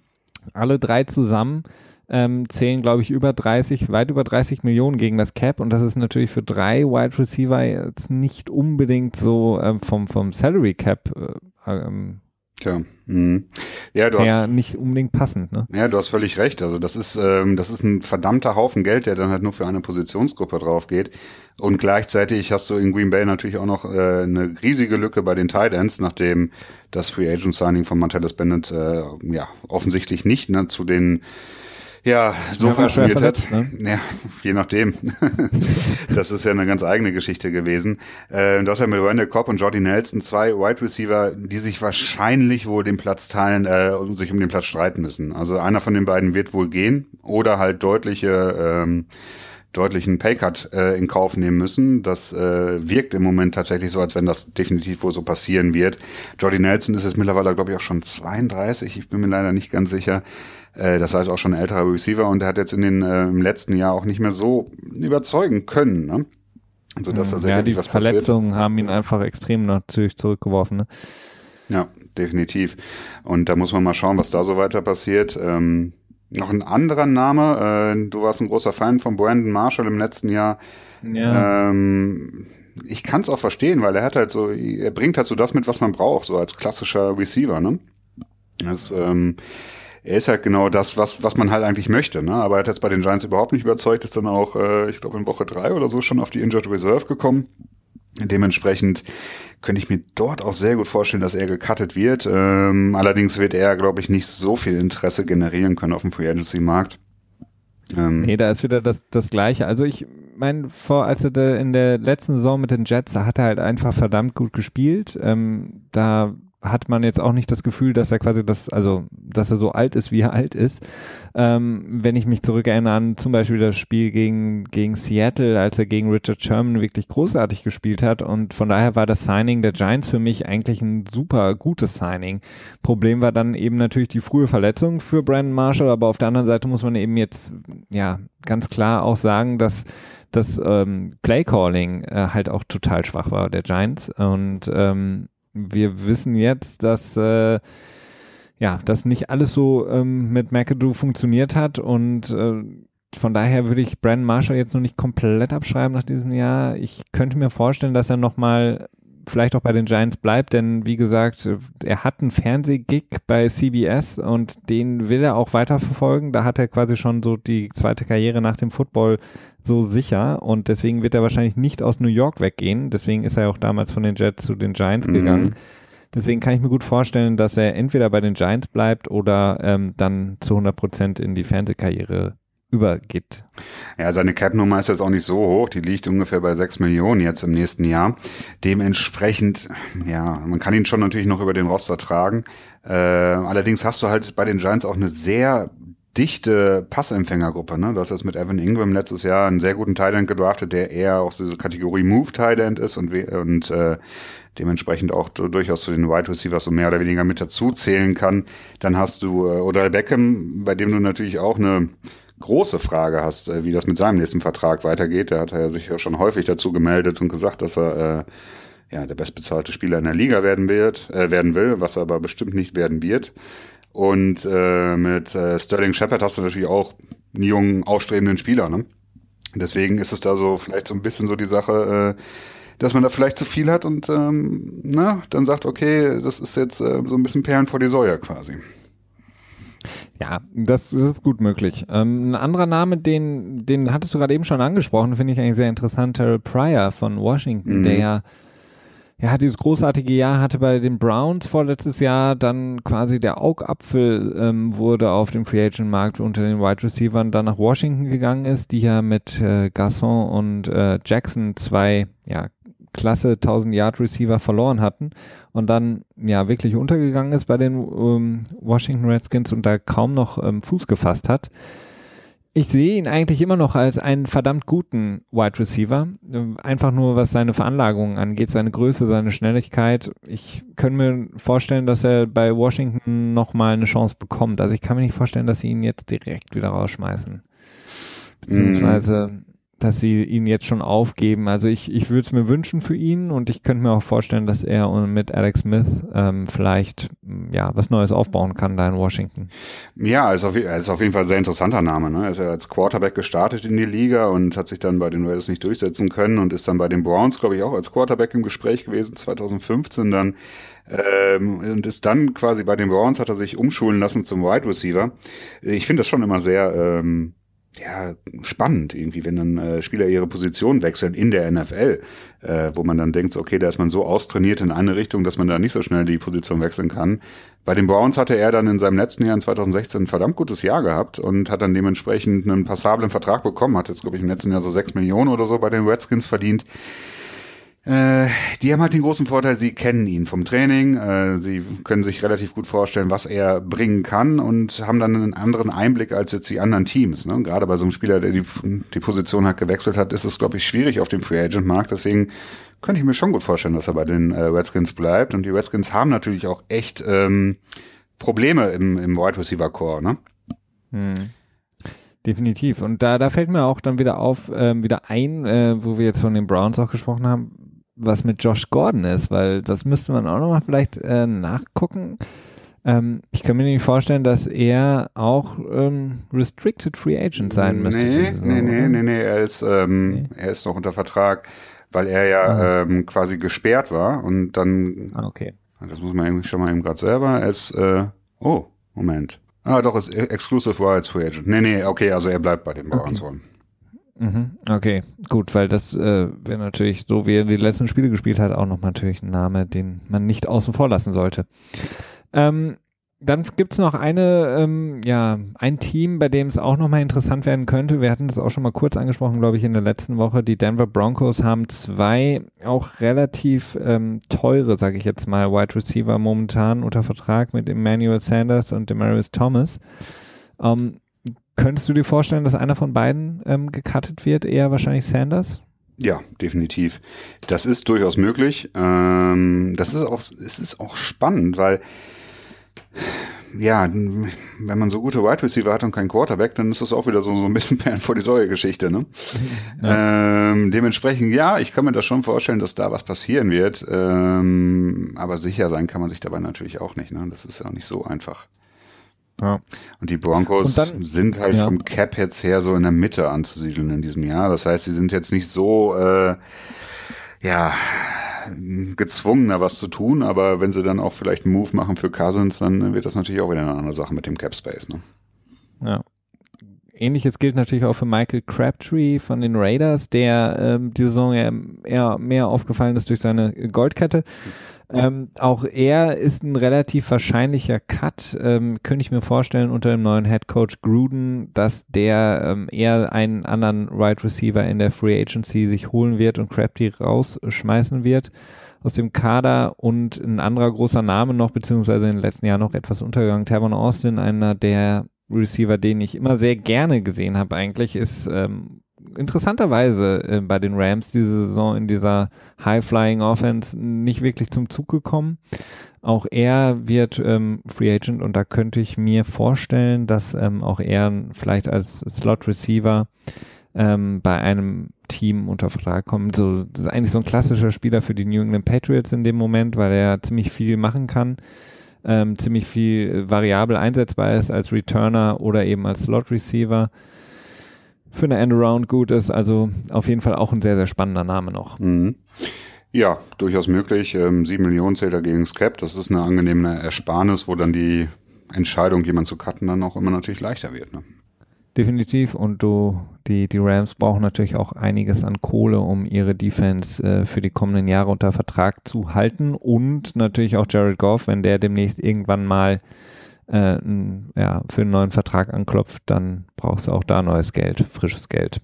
Alle drei zusammen ähm, zählen, glaube ich, über 30, weit über 30 Millionen gegen das Cap und das ist natürlich für drei Wide Receiver jetzt nicht unbedingt so ähm, vom, vom Salary Cap äh, ähm, Tja. Mhm. Ja, du hast ja nicht unbedingt passend, ne? Ja, du hast völlig recht. Also das ist ähm, das ist ein verdammter Haufen Geld, der dann halt nur für eine Positionsgruppe drauf geht. Und gleichzeitig hast du in Green Bay natürlich auch noch äh, eine riesige Lücke bei den Tight Ends, nachdem das Free Agent Signing von Martellus Bennett äh, ja offensichtlich nicht ne, zu den ja, so ja, funktioniert hat. Ne? Ja, je nachdem. das ist ja eine ganz eigene Geschichte gewesen. Äh, du hast ja mit Randall Cobb und Jordy Nelson zwei Wide Receiver, die sich wahrscheinlich wohl den Platz teilen äh, und sich um den Platz streiten müssen. Also einer von den beiden wird wohl gehen oder halt deutliche ähm, deutlichen Paycut äh, in Kauf nehmen müssen. Das äh, wirkt im Moment tatsächlich so, als wenn das definitiv wohl so passieren wird. Jordy Nelson ist jetzt mittlerweile, glaube ich, auch schon 32. Ich bin mir leider nicht ganz sicher. Äh, das heißt auch schon ein älterer Receiver und der hat jetzt in den äh, im letzten Jahr auch nicht mehr so überzeugen können. Ne? Also dass da ja, die Verletzungen passiert. haben ihn einfach extrem natürlich zurückgeworfen. Ne? Ja, definitiv. Und da muss man mal schauen, was da so weiter passiert. Ähm, noch ein anderer Name, äh, du warst ein großer Fan von Brandon Marshall im letzten Jahr. Ja. Ähm, ich kann es auch verstehen, weil er hat halt so, er bringt halt so das mit, was man braucht, so als klassischer Receiver, ne? Das, ähm, er ist halt genau das, was, was man halt eigentlich möchte. Ne? Aber er hat jetzt bei den Giants überhaupt nicht überzeugt, ist dann auch, äh, ich glaube, in Woche drei oder so schon auf die Injured Reserve gekommen. Dementsprechend könnte ich mir dort auch sehr gut vorstellen, dass er gecuttet wird. Ähm, allerdings wird er, glaube ich, nicht so viel Interesse generieren können auf dem Free Agency Markt. Ähm, nee, da ist wieder das, das Gleiche. Also ich meine, vor, als er in der letzten Saison mit den Jets, da hat er halt einfach verdammt gut gespielt. Ähm, da hat man jetzt auch nicht das Gefühl, dass er quasi das, also dass er so alt ist, wie er alt ist. Ähm, wenn ich mich zurückerinnere an zum Beispiel das Spiel gegen, gegen Seattle, als er gegen Richard Sherman wirklich großartig gespielt hat und von daher war das Signing der Giants für mich eigentlich ein super gutes Signing. Problem war dann eben natürlich die frühe Verletzung für Brandon Marshall, aber auf der anderen Seite muss man eben jetzt ja ganz klar auch sagen, dass das ähm, Playcalling äh, halt auch total schwach war der Giants und ähm, wir wissen jetzt, dass äh, ja, dass nicht alles so ähm, mit McAdoo funktioniert hat und äh, von daher würde ich Brandon Marshall jetzt noch nicht komplett abschreiben nach diesem Jahr. Ich könnte mir vorstellen, dass er nochmal vielleicht auch bei den Giants bleibt, denn wie gesagt, er hat einen Fernsehgig bei CBS und den will er auch weiterverfolgen. Da hat er quasi schon so die zweite Karriere nach dem Football so sicher und deswegen wird er wahrscheinlich nicht aus New York weggehen. Deswegen ist er auch damals von den Jets zu den Giants mhm. gegangen. Deswegen kann ich mir gut vorstellen, dass er entweder bei den Giants bleibt oder ähm, dann zu 100 Prozent in die Fernsehkarriere übergeht. Ja, seine Cap-Nummer ist jetzt auch nicht so hoch. Die liegt ungefähr bei 6 Millionen jetzt im nächsten Jahr. Dementsprechend, ja, man kann ihn schon natürlich noch über den Roster tragen. Äh, allerdings hast du halt bei den Giants auch eine sehr dichte Passempfängergruppe. Ne? Du hast jetzt mit Evan Ingram letztes Jahr einen sehr guten Tight gedraftet, der eher aus dieser Kategorie Move Tight ist und, und äh, dementsprechend auch durchaus zu den Wide Receivers so mehr oder weniger mit dazu zählen kann. Dann hast du äh, Odell Beckham, bei dem du natürlich auch eine große Frage hast, äh, wie das mit seinem nächsten Vertrag weitergeht. Der hat ja sich ja schon häufig dazu gemeldet und gesagt, dass er äh, ja der bestbezahlte Spieler in der Liga werden wird, äh, werden will, was er aber bestimmt nicht werden wird. Und äh, mit äh, Sterling Shepard hast du natürlich auch einen jungen, aufstrebenden Spieler. Ne? Deswegen ist es da so vielleicht so ein bisschen so die Sache, äh, dass man da vielleicht zu viel hat und ähm, na, dann sagt, okay, das ist jetzt äh, so ein bisschen Perlen vor die Säue quasi. Ja, das, das ist gut möglich. Ähm, ein anderer Name, den, den hattest du gerade eben schon angesprochen, finde ich eigentlich sehr interessant, Terrell Pryor von Washington, mhm. der ja ja, dieses großartige Jahr hatte bei den Browns vorletztes Jahr dann quasi der Augapfel ähm, wurde auf dem Free Agent Markt unter den Wide Receivers dann nach Washington gegangen ist, die ja mit äh, Gasson und äh, Jackson zwei ja klasse 1000 Yard Receiver verloren hatten und dann ja wirklich untergegangen ist bei den ähm, Washington Redskins und da kaum noch ähm, Fuß gefasst hat ich sehe ihn eigentlich immer noch als einen verdammt guten Wide Receiver. Einfach nur, was seine Veranlagung angeht, seine Größe, seine Schnelligkeit. Ich könnte mir vorstellen, dass er bei Washington nochmal eine Chance bekommt. Also ich kann mir nicht vorstellen, dass sie ihn jetzt direkt wieder rausschmeißen. Beziehungsweise, mm dass sie ihn jetzt schon aufgeben. Also ich, ich würde es mir wünschen für ihn und ich könnte mir auch vorstellen, dass er mit Alex Smith ähm, vielleicht ja was Neues aufbauen kann da in Washington. Ja, ist auf, ist auf jeden Fall ein sehr interessanter Name. Ne? Er ist ja als Quarterback gestartet in die Liga und hat sich dann bei den Raiders nicht durchsetzen können und ist dann bei den Browns, glaube ich, auch als Quarterback im Gespräch gewesen, 2015 dann ähm, und ist dann quasi bei den Browns hat er sich umschulen lassen zum Wide Receiver. Ich finde das schon immer sehr ähm, ja, spannend irgendwie, wenn dann äh, Spieler ihre Position wechseln in der NFL, äh, wo man dann denkt, okay, da ist man so austrainiert in eine Richtung, dass man da nicht so schnell die Position wechseln kann. Bei den Browns hatte er dann in seinem letzten Jahr in 2016 ein verdammt gutes Jahr gehabt und hat dann dementsprechend einen passablen Vertrag bekommen, hat jetzt, glaube ich, im letzten Jahr so sechs Millionen oder so bei den Redskins verdient. Äh, die haben halt den großen Vorteil, sie kennen ihn vom Training, äh, sie können sich relativ gut vorstellen, was er bringen kann und haben dann einen anderen Einblick als jetzt die anderen Teams. Ne? Gerade bei so einem Spieler, der die, die Position hat gewechselt hat, ist es, glaube ich, schwierig auf dem Free Agent Markt. Deswegen könnte ich mir schon gut vorstellen, dass er bei den äh, Redskins bleibt. Und die Redskins haben natürlich auch echt ähm, Probleme im, im Wide Receiver Core. Ne? Hm. Definitiv. Und da, da fällt mir auch dann wieder auf, ähm, wieder ein, äh, wo wir jetzt von den Browns auch gesprochen haben, was mit Josh Gordon ist, weil das müsste man auch nochmal vielleicht äh, nachgucken. Ähm, ich kann mir nicht vorstellen, dass er auch ähm, Restricted Free Agent sein müsste. Nee, nee, nee, nee, nee, er ist, ähm, nee. er ist noch unter Vertrag, weil er ja ah. ähm, quasi gesperrt war und dann. Ah, okay. Das muss man eben schon mal eben gerade selber. Er ist äh, Oh, Moment. Ah, doch, ist Exclusive Rights Free Agent. Nee, nee, okay, also er bleibt bei den Browns okay. Mhm, okay, gut, weil das äh, wäre natürlich, so wie er die letzten Spiele gespielt hat, auch noch natürlich ein Name, den man nicht außen vor lassen sollte. Ähm, dann gibt es noch eine, ähm, ja, ein Team, bei dem es auch nochmal interessant werden könnte. Wir hatten das auch schon mal kurz angesprochen, glaube ich, in der letzten Woche. Die Denver Broncos haben zwei auch relativ ähm, teure, sage ich jetzt mal, Wide Receiver momentan unter Vertrag mit Emmanuel Sanders und Demarius Thomas. Ähm, könntest du dir vorstellen, dass einer von beiden ähm, gecuttet wird? Eher wahrscheinlich Sanders? Ja, definitiv. Das ist durchaus möglich. Ähm, das ist auch, es ist auch spannend, weil ja, wenn man so gute Wide Receiver hat und keinen Quarterback, dann ist das auch wieder so, so ein bisschen Perlen vor die Säue-Geschichte. Ne? Ja. Ähm, dementsprechend, ja, ich kann mir das schon vorstellen, dass da was passieren wird. Ähm, aber sicher sein kann man sich dabei natürlich auch nicht. Ne? Das ist ja auch nicht so einfach. Ja. Und die Broncos und dann, sind halt ja. vom Cap jetzt her so in der Mitte anzusiedeln in diesem Jahr. Das heißt, sie sind jetzt nicht so, äh, ja, gezwungen, da was zu tun, aber wenn sie dann auch vielleicht einen Move machen für Cousins, dann wird das natürlich auch wieder eine andere Sache mit dem Cap Space. Ne? Ja. Ähnliches gilt natürlich auch für Michael Crabtree von den Raiders, der ähm, die Saison eher, mehr aufgefallen ist durch seine Goldkette. Mhm ähm, auch er ist ein relativ wahrscheinlicher Cut. Ähm, könnte ich mir vorstellen unter dem neuen Head Coach Gruden, dass der ähm, eher einen anderen Wide right Receiver in der Free Agency sich holen wird und Crabtree rausschmeißen wird aus dem Kader und ein anderer großer Name noch, beziehungsweise in den letzten Jahren noch etwas untergegangen. Tavon Austin, einer der Receiver, den ich immer sehr gerne gesehen habe eigentlich, ist ähm, interessanterweise äh, bei den Rams diese Saison in dieser High-Flying Offense nicht wirklich zum Zug gekommen. Auch er wird ähm, Free Agent und da könnte ich mir vorstellen, dass ähm, auch er vielleicht als Slot Receiver ähm, bei einem Team unter Vertrag kommt. So, das ist eigentlich so ein klassischer Spieler für die New England Patriots in dem Moment, weil er ziemlich viel machen kann, ähm, ziemlich viel variabel einsetzbar ist als Returner oder eben als Slot Receiver für eine Endaround gut ist. Also auf jeden Fall auch ein sehr, sehr spannender Name noch. Mhm. Ja, durchaus möglich. Ähm, 7 Millionen zählt er gegen Scap. Das ist eine angenehme Ersparnis, wo dann die Entscheidung, jemanden zu cutten, dann auch immer natürlich leichter wird. Ne? Definitiv. Und du, die, die Rams brauchen natürlich auch einiges an Kohle, um ihre Defense äh, für die kommenden Jahre unter Vertrag zu halten. Und natürlich auch Jared Goff, wenn der demnächst irgendwann mal äh, ja, für einen neuen Vertrag anklopft, dann brauchst du auch da neues Geld, frisches Geld.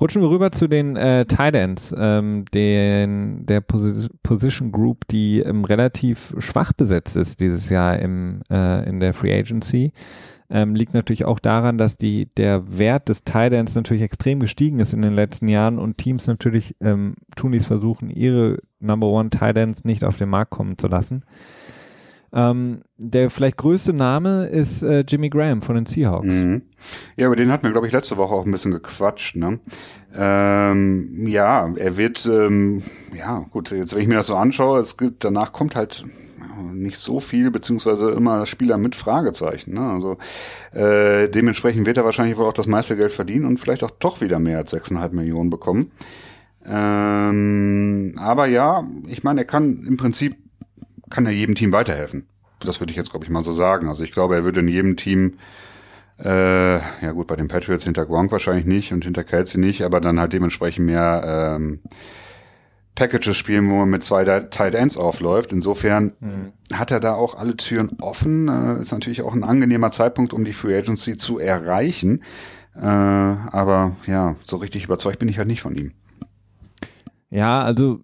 Rutschen wir rüber zu den äh, Tight Ends, ähm, den, der Posi Position Group, die ähm, relativ schwach besetzt ist dieses Jahr im, äh, in der Free Agency. Ähm, liegt natürlich auch daran, dass die, der Wert des Ends natürlich extrem gestiegen ist in den letzten Jahren und Teams natürlich ähm, tun dies versuchen, ihre Number One Ends nicht auf den Markt kommen zu lassen. Ähm, der vielleicht größte Name ist äh, Jimmy Graham von den Seahawks. Mhm. Ja, über den hatten wir, glaube ich, letzte Woche auch ein bisschen gequatscht. Ne? Ähm, ja, er wird, ähm, ja gut, jetzt wenn ich mir das so anschaue, es gibt, danach kommt halt nicht so viel, beziehungsweise immer Spieler mit Fragezeichen. Ne? Also äh, dementsprechend wird er wahrscheinlich wohl auch das meiste Geld verdienen und vielleicht auch doch wieder mehr als 6,5 Millionen bekommen. Ähm, aber ja, ich meine, er kann im Prinzip kann er jedem Team weiterhelfen. Das würde ich jetzt, glaube ich, mal so sagen. Also ich glaube, er würde in jedem Team, äh, ja gut, bei den Patriots hinter Gronk wahrscheinlich nicht und hinter Kelsey nicht, aber dann halt dementsprechend mehr ähm, Packages spielen, wo man mit zwei Tight Ends aufläuft. Insofern mhm. hat er da auch alle Türen offen. Äh, ist natürlich auch ein angenehmer Zeitpunkt, um die Free Agency zu erreichen. Äh, aber ja, so richtig überzeugt bin ich halt nicht von ihm. Ja, also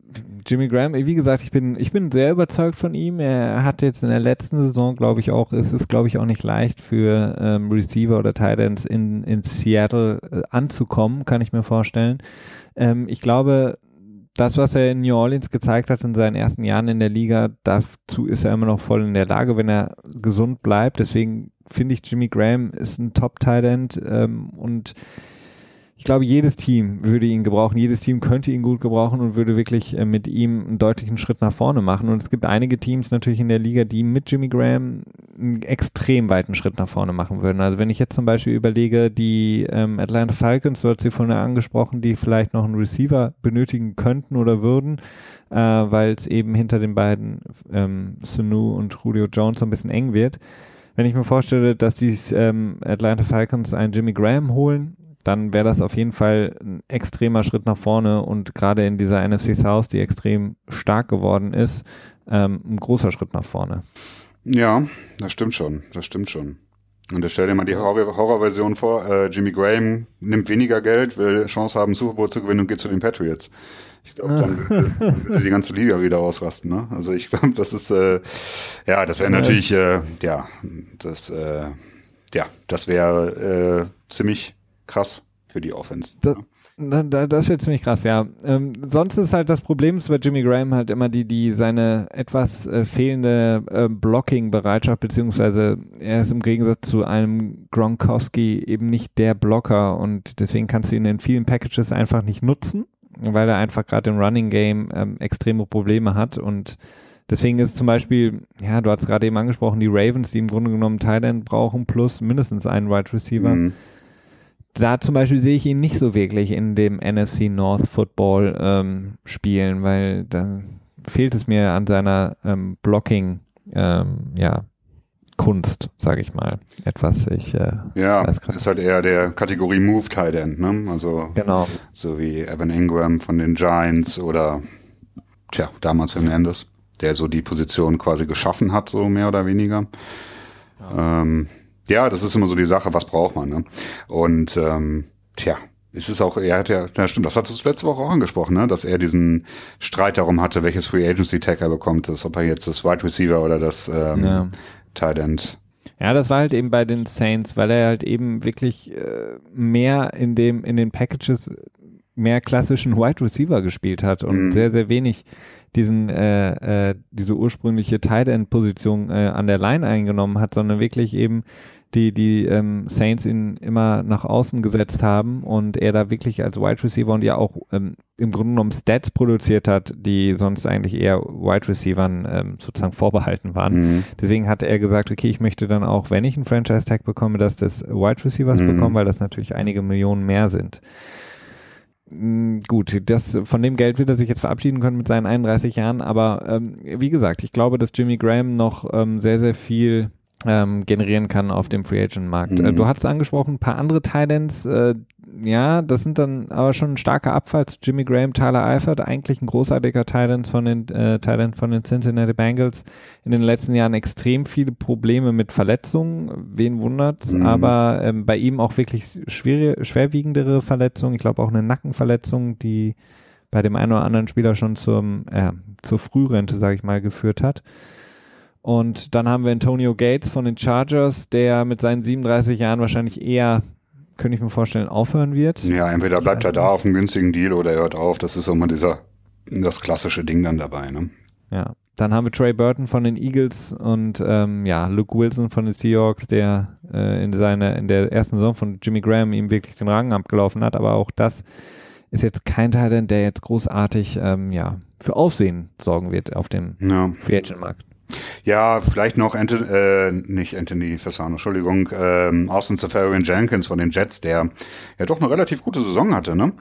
Jimmy Graham, wie gesagt, ich bin, ich bin sehr überzeugt von ihm. Er hat jetzt in der letzten Saison, glaube ich, auch, es ist, glaube ich, auch nicht leicht für ähm, Receiver oder Titans in, in Seattle äh, anzukommen, kann ich mir vorstellen. Ähm, ich glaube, das, was er in New Orleans gezeigt hat in seinen ersten Jahren in der Liga, dazu ist er immer noch voll in der Lage, wenn er gesund bleibt. Deswegen finde ich, Jimmy Graham ist ein Top-Tight ähm, und ich glaube, jedes Team würde ihn gebrauchen, jedes Team könnte ihn gut gebrauchen und würde wirklich äh, mit ihm einen deutlichen Schritt nach vorne machen. Und es gibt einige Teams natürlich in der Liga, die mit Jimmy Graham einen extrem weiten Schritt nach vorne machen würden. Also wenn ich jetzt zum Beispiel überlege, die ähm, Atlanta Falcons, du hast sie vorhin angesprochen, die vielleicht noch einen Receiver benötigen könnten oder würden, äh, weil es eben hinter den beiden ähm, Sanu und Julio Jones so ein bisschen eng wird. Wenn ich mir vorstelle, dass die ähm, Atlanta Falcons einen Jimmy Graham holen, dann wäre das auf jeden Fall ein extremer Schritt nach vorne und gerade in dieser NFC South, die extrem stark geworden ist, ähm, ein großer Schritt nach vorne. Ja, das stimmt schon, das stimmt schon. Und stell dir mal die Horrorversion vor, äh, Jimmy Graham nimmt weniger Geld, will Chance haben, Super Bowl zu gewinnen und geht zu den Patriots. Ich glaube, dann würde die ganze Liga wieder ausrasten. Ne? Also ich glaube, das ist, äh, ja, das wäre natürlich, äh, ja, das, äh, ja, das wäre äh, ziemlich krass für die Offense. Das, das wird ziemlich krass, ja. Ähm, sonst ist halt das Problem bei Jimmy Graham halt immer die, die seine etwas äh, fehlende äh, Blocking-Bereitschaft, beziehungsweise er ist im Gegensatz zu einem Gronkowski eben nicht der Blocker und deswegen kannst du ihn in vielen Packages einfach nicht nutzen, weil er einfach gerade im Running Game ähm, extreme Probleme hat und Deswegen ist zum Beispiel, ja, du hast gerade eben angesprochen, die Ravens, die im Grunde genommen Thailand brauchen, plus mindestens einen Wide Receiver. Mhm da zum Beispiel sehe ich ihn nicht so wirklich in dem NFC North Football ähm, spielen, weil da fehlt es mir an seiner ähm, Blocking, ähm, ja, Kunst, sage ich mal. Etwas, ich äh, Ja, ist halt eher der Kategorie Move Tight End, ne? Also genau. so wie Evan Ingram von den Giants oder tja, damals Hernandez, der so die Position quasi geschaffen hat, so mehr oder weniger. Ja. Ähm, ja, das ist immer so die Sache, was braucht man. Ne? Und ähm, tja, es ist auch, er hat ja, ja stimmt, das hattest du letzte Woche auch angesprochen, ne? dass er diesen Streit darum hatte, welches Free Agency Tag er bekommt, das, ob er jetzt das Wide Receiver oder das ähm, ja. Tight End. Ja, das war halt eben bei den Saints, weil er halt eben wirklich äh, mehr in dem in den Packages mehr klassischen Wide Receiver gespielt hat und mhm. sehr sehr wenig diesen äh, äh, diese ursprüngliche Tight End Position äh, an der Line eingenommen hat, sondern wirklich eben die die ähm, Saints ihn immer nach außen gesetzt haben und er da wirklich als Wide Receiver und ja auch ähm, im Grunde genommen Stats produziert hat, die sonst eigentlich eher Wide Receivern ähm, sozusagen vorbehalten waren. Mhm. Deswegen hatte er gesagt, okay, ich möchte dann auch, wenn ich einen Franchise Tag bekomme, dass das Wide Receivers mhm. bekommen, weil das natürlich einige Millionen mehr sind. Mm, gut, das, von dem Geld wird er sich jetzt verabschieden können mit seinen 31 Jahren, aber ähm, wie gesagt, ich glaube, dass Jimmy Graham noch ähm, sehr, sehr viel ähm, generieren kann auf dem Free Agent Markt. Äh, mhm. Du hattest angesprochen, ein paar andere Titans, äh, ja, das sind dann aber schon ein starker Abfall. Jimmy Graham, Tyler Eifert, eigentlich ein großartiger Titans von den äh, Titan von den Cincinnati Bengals. In den letzten Jahren extrem viele Probleme mit Verletzungen. Wen wundert's? Mhm. Aber ähm, bei ihm auch wirklich schwere, schwerwiegendere Verletzungen. Ich glaube auch eine Nackenverletzung, die bei dem einen oder anderen Spieler schon zum äh, zur Frührente, sage ich mal, geführt hat. Und dann haben wir Antonio Gates von den Chargers, der mit seinen 37 Jahren wahrscheinlich eher, könnte ich mir vorstellen, aufhören wird. Ja, entweder bleibt er da auf einem günstigen Deal oder er hört auf. Das ist immer dieser, das klassische Ding dann dabei, ne? Ja. Dann haben wir Trey Burton von den Eagles und ähm, ja, Luke Wilson von den Seahawks, der äh, in seiner in der ersten Saison von Jimmy Graham ihm wirklich den Rang abgelaufen hat, aber auch das ist jetzt kein Teil, der jetzt großartig ähm, ja, für Aufsehen sorgen wird auf dem ja. Free Agent Markt. Ja, vielleicht noch Anthony, äh, nicht Anthony Fasano, Entschuldigung, ähm, Austin Safarian Jenkins von den Jets, der ja doch eine relativ gute Saison hatte, ne?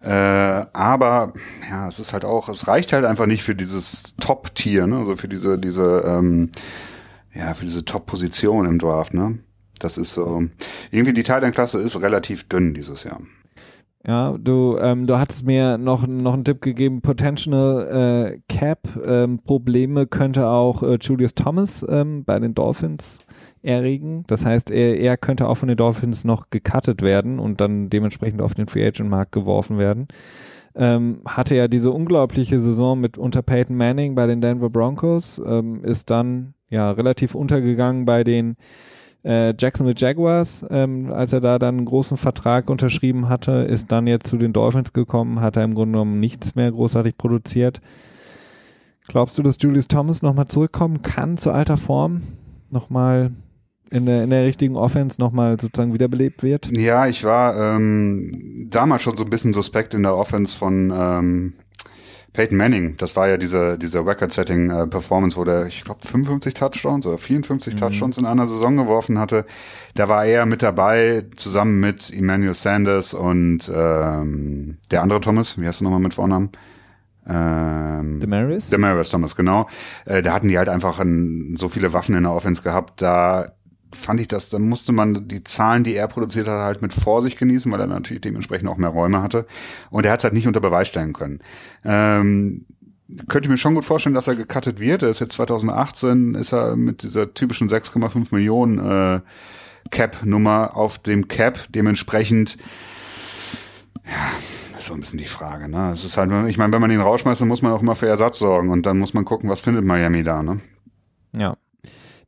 Äh, aber ja, es ist halt auch, es reicht halt einfach nicht für dieses Top-Tier, ne? Also für diese, diese, ähm, ja, für diese Top-Position im Draft, ne? Das ist so, irgendwie die Thailand-Klasse ist relativ dünn dieses Jahr. Ja, du, ähm, du hattest mir noch, noch einen Tipp gegeben, Potential äh, Cap ähm, Probleme könnte auch äh, Julius Thomas ähm, bei den Dolphins erregen. Das heißt, er, er könnte auch von den Dolphins noch gecuttet werden und dann dementsprechend auf den Free Agent Markt geworfen werden. Ähm, hatte ja diese unglaubliche Saison mit unter Peyton Manning bei den Denver Broncos, ähm, ist dann ja relativ untergegangen bei den äh, Jacksonville Jaguars, ähm, als er da dann einen großen Vertrag unterschrieben hatte, ist dann jetzt zu den Dolphins gekommen, hat er im Grunde genommen nichts mehr großartig produziert. Glaubst du, dass Julius Thomas nochmal zurückkommen kann zu alter Form? Nochmal in der, in der richtigen Offense nochmal sozusagen wiederbelebt wird? Ja, ich war ähm, damals schon so ein bisschen suspekt in der Offense von ähm, Peyton Manning. Das war ja diese, diese Record-Setting-Performance, wo der, ich glaube, 55 Touchdowns oder 54 mhm. Touchdowns in einer Saison geworfen hatte. Da war er mit dabei, zusammen mit Emmanuel Sanders und ähm, der andere Thomas, wie heißt du nochmal mit Vornamen? Ähm, Demaris? Demaris Thomas, genau. Äh, da hatten die halt einfach ein, so viele Waffen in der Offense gehabt, da fand ich das, da musste man die Zahlen, die er produziert hat, halt mit Vorsicht genießen, weil er natürlich dementsprechend auch mehr Räume hatte. Und er hat es halt nicht unter Beweis stellen können. Ähm, könnte ich mir schon gut vorstellen, dass er gecuttet wird. Er ist jetzt 2018, ist er mit dieser typischen 6,5 Millionen äh, Cap-Nummer auf dem Cap. Dementsprechend, ja, das ist so ein bisschen die Frage. Ne? Es ist halt, ich meine, wenn man ihn rausschmeißt, dann muss man auch immer für Ersatz sorgen und dann muss man gucken, was findet Miami da. Ne? Ja.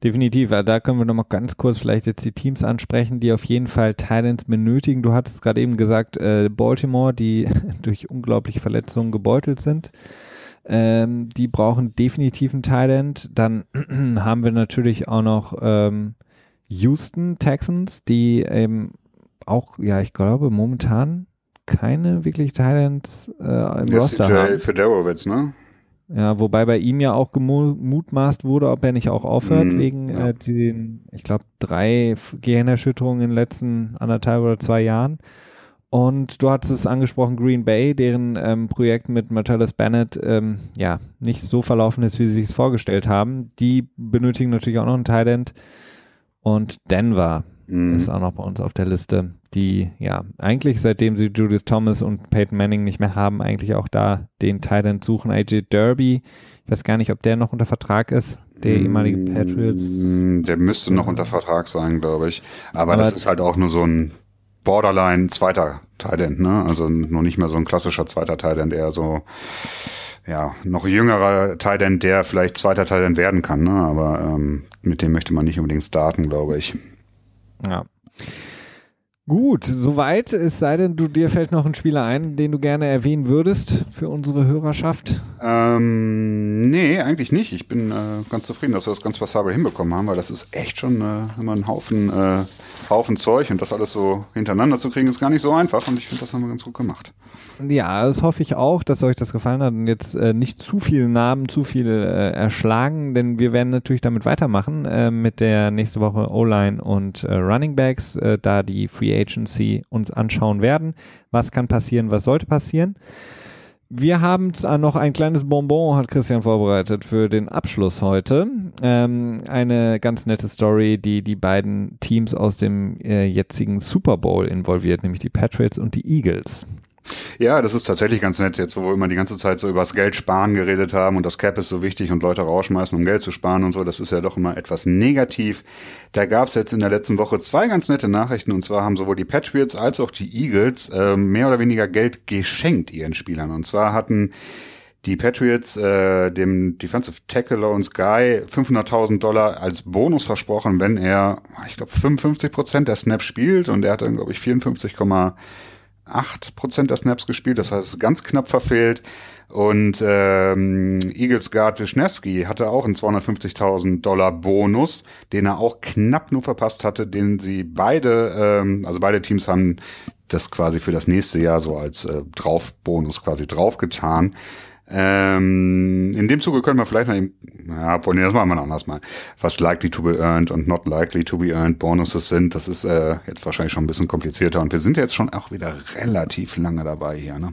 Definitiv, da können wir noch mal ganz kurz vielleicht jetzt die Teams ansprechen, die auf jeden Fall Titans benötigen. Du hattest gerade eben gesagt, äh, Baltimore, die durch unglaubliche Verletzungen gebeutelt sind. Ähm, die brauchen definitiv einen Thailand. Dann haben wir natürlich auch noch ähm, Houston Texans, die eben auch, ja, ich glaube, momentan keine wirklich Thailands äh, im Roster haben. Fedorowitz, ne? Ja, wobei bei ihm ja auch gemutmaßt wurde, ob er nicht auch aufhört, mhm, wegen ja. äh, den, ich glaube, drei Gehirnerschütterungen in den letzten anderthalb oder zwei Jahren. Und du hattest es angesprochen, Green Bay, deren ähm, Projekt mit Martellus Bennett ähm, ja nicht so verlaufen ist, wie sie sich vorgestellt haben. Die benötigen natürlich auch noch einen Thailand. Und Denver mhm. ist auch noch bei uns auf der Liste die ja eigentlich seitdem sie Julius Thomas und Peyton Manning nicht mehr haben, eigentlich auch da den Thailand suchen. AJ Derby, ich weiß gar nicht, ob der noch unter Vertrag ist, der ehemalige Patriots. Mm, der müsste noch unter Vertrag sein, glaube ich. Aber, Aber, das ist halt auch nur so ein Borderline zweiter Thailand, ne? Also noch nicht mehr so ein klassischer zweiter Thailand, eher so ja, noch jüngerer Thailand, der vielleicht zweiter Thailand werden kann, ne? Aber ähm, mit dem möchte man nicht unbedingt starten, glaube ich. Ja. Gut, soweit. Es sei denn, du dir fällt noch ein Spieler ein, den du gerne erwähnen würdest für unsere Hörerschaft. Ähm, nee, eigentlich nicht. Ich bin äh, ganz zufrieden, dass wir das ganz passabel hinbekommen haben, weil das ist echt schon äh, immer ein Haufen, äh, Haufen Zeug und das alles so hintereinander zu kriegen, ist gar nicht so einfach und ich finde, das haben wir ganz gut gemacht. Ja, das hoffe ich auch, dass euch das gefallen hat und jetzt äh, nicht zu viele Namen, zu viel äh, erschlagen, denn wir werden natürlich damit weitermachen äh, mit der nächste Woche O-Line und Running Backs, da die Free Agency uns anschauen werden. Was kann passieren, was sollte passieren? Wir haben noch ein kleines Bonbon, hat Christian vorbereitet für den Abschluss heute. Ähm, eine ganz nette Story, die die beiden Teams aus dem äh, jetzigen Super Bowl involviert, nämlich die Patriots und die Eagles. Ja, das ist tatsächlich ganz nett jetzt, wo wir immer die ganze Zeit so über das Geld sparen geredet haben und das Cap ist so wichtig und Leute rausschmeißen, um Geld zu sparen und so. Das ist ja doch immer etwas negativ. Da gab es jetzt in der letzten Woche zwei ganz nette Nachrichten und zwar haben sowohl die Patriots als auch die Eagles äh, mehr oder weniger Geld geschenkt ihren Spielern. Und zwar hatten die Patriots äh, dem Defensive Tackle Lawrence Guy 500.000 Dollar als Bonus versprochen, wenn er, ich glaube, 55 Prozent der Snaps spielt und er hat dann, glaube ich, 54, 8% der Snaps gespielt, das heißt ganz knapp verfehlt. Und ähm, Eagles Guard Wisniewski hatte auch einen 250.000 Dollar Bonus, den er auch knapp nur verpasst hatte, den sie beide, ähm, also beide Teams haben das quasi für das nächste Jahr so als äh, Draufbonus quasi draufgetan. Ähm, in dem Zuge können wir vielleicht noch eben, ja, nee, das machen wir noch anders mal. Was likely to be earned und not likely to be earned Bonuses sind, das ist äh, jetzt wahrscheinlich schon ein bisschen komplizierter und wir sind jetzt schon auch wieder relativ lange dabei hier, ne?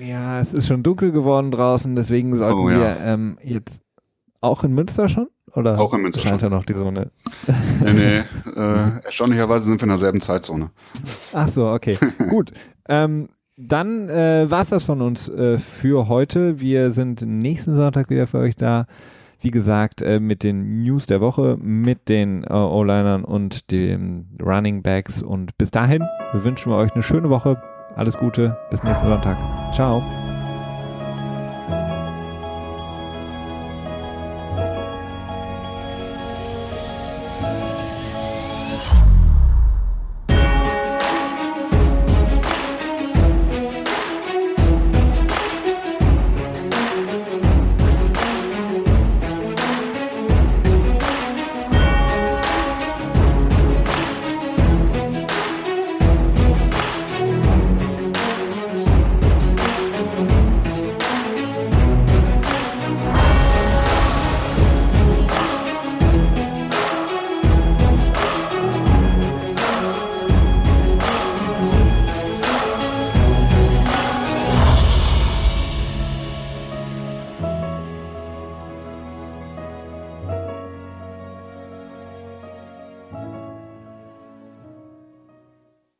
Ja, es ist schon dunkel geworden draußen, deswegen sollten oh, ja. wir ähm, jetzt auch in Münster schon? Oder auch in Münster scheint schon. ja noch die Sonne. nee, nee, äh, erstaunlicherweise sind wir in derselben Zeitzone. Ach so, okay. Gut. Ähm, dann äh, war es das von uns äh, für heute. Wir sind nächsten Sonntag wieder für euch da. Wie gesagt, äh, mit den News der Woche, mit den äh, O-Linern und den Running Backs. Und bis dahin wünschen wir euch eine schöne Woche. Alles Gute. Bis nächsten Sonntag. Ciao.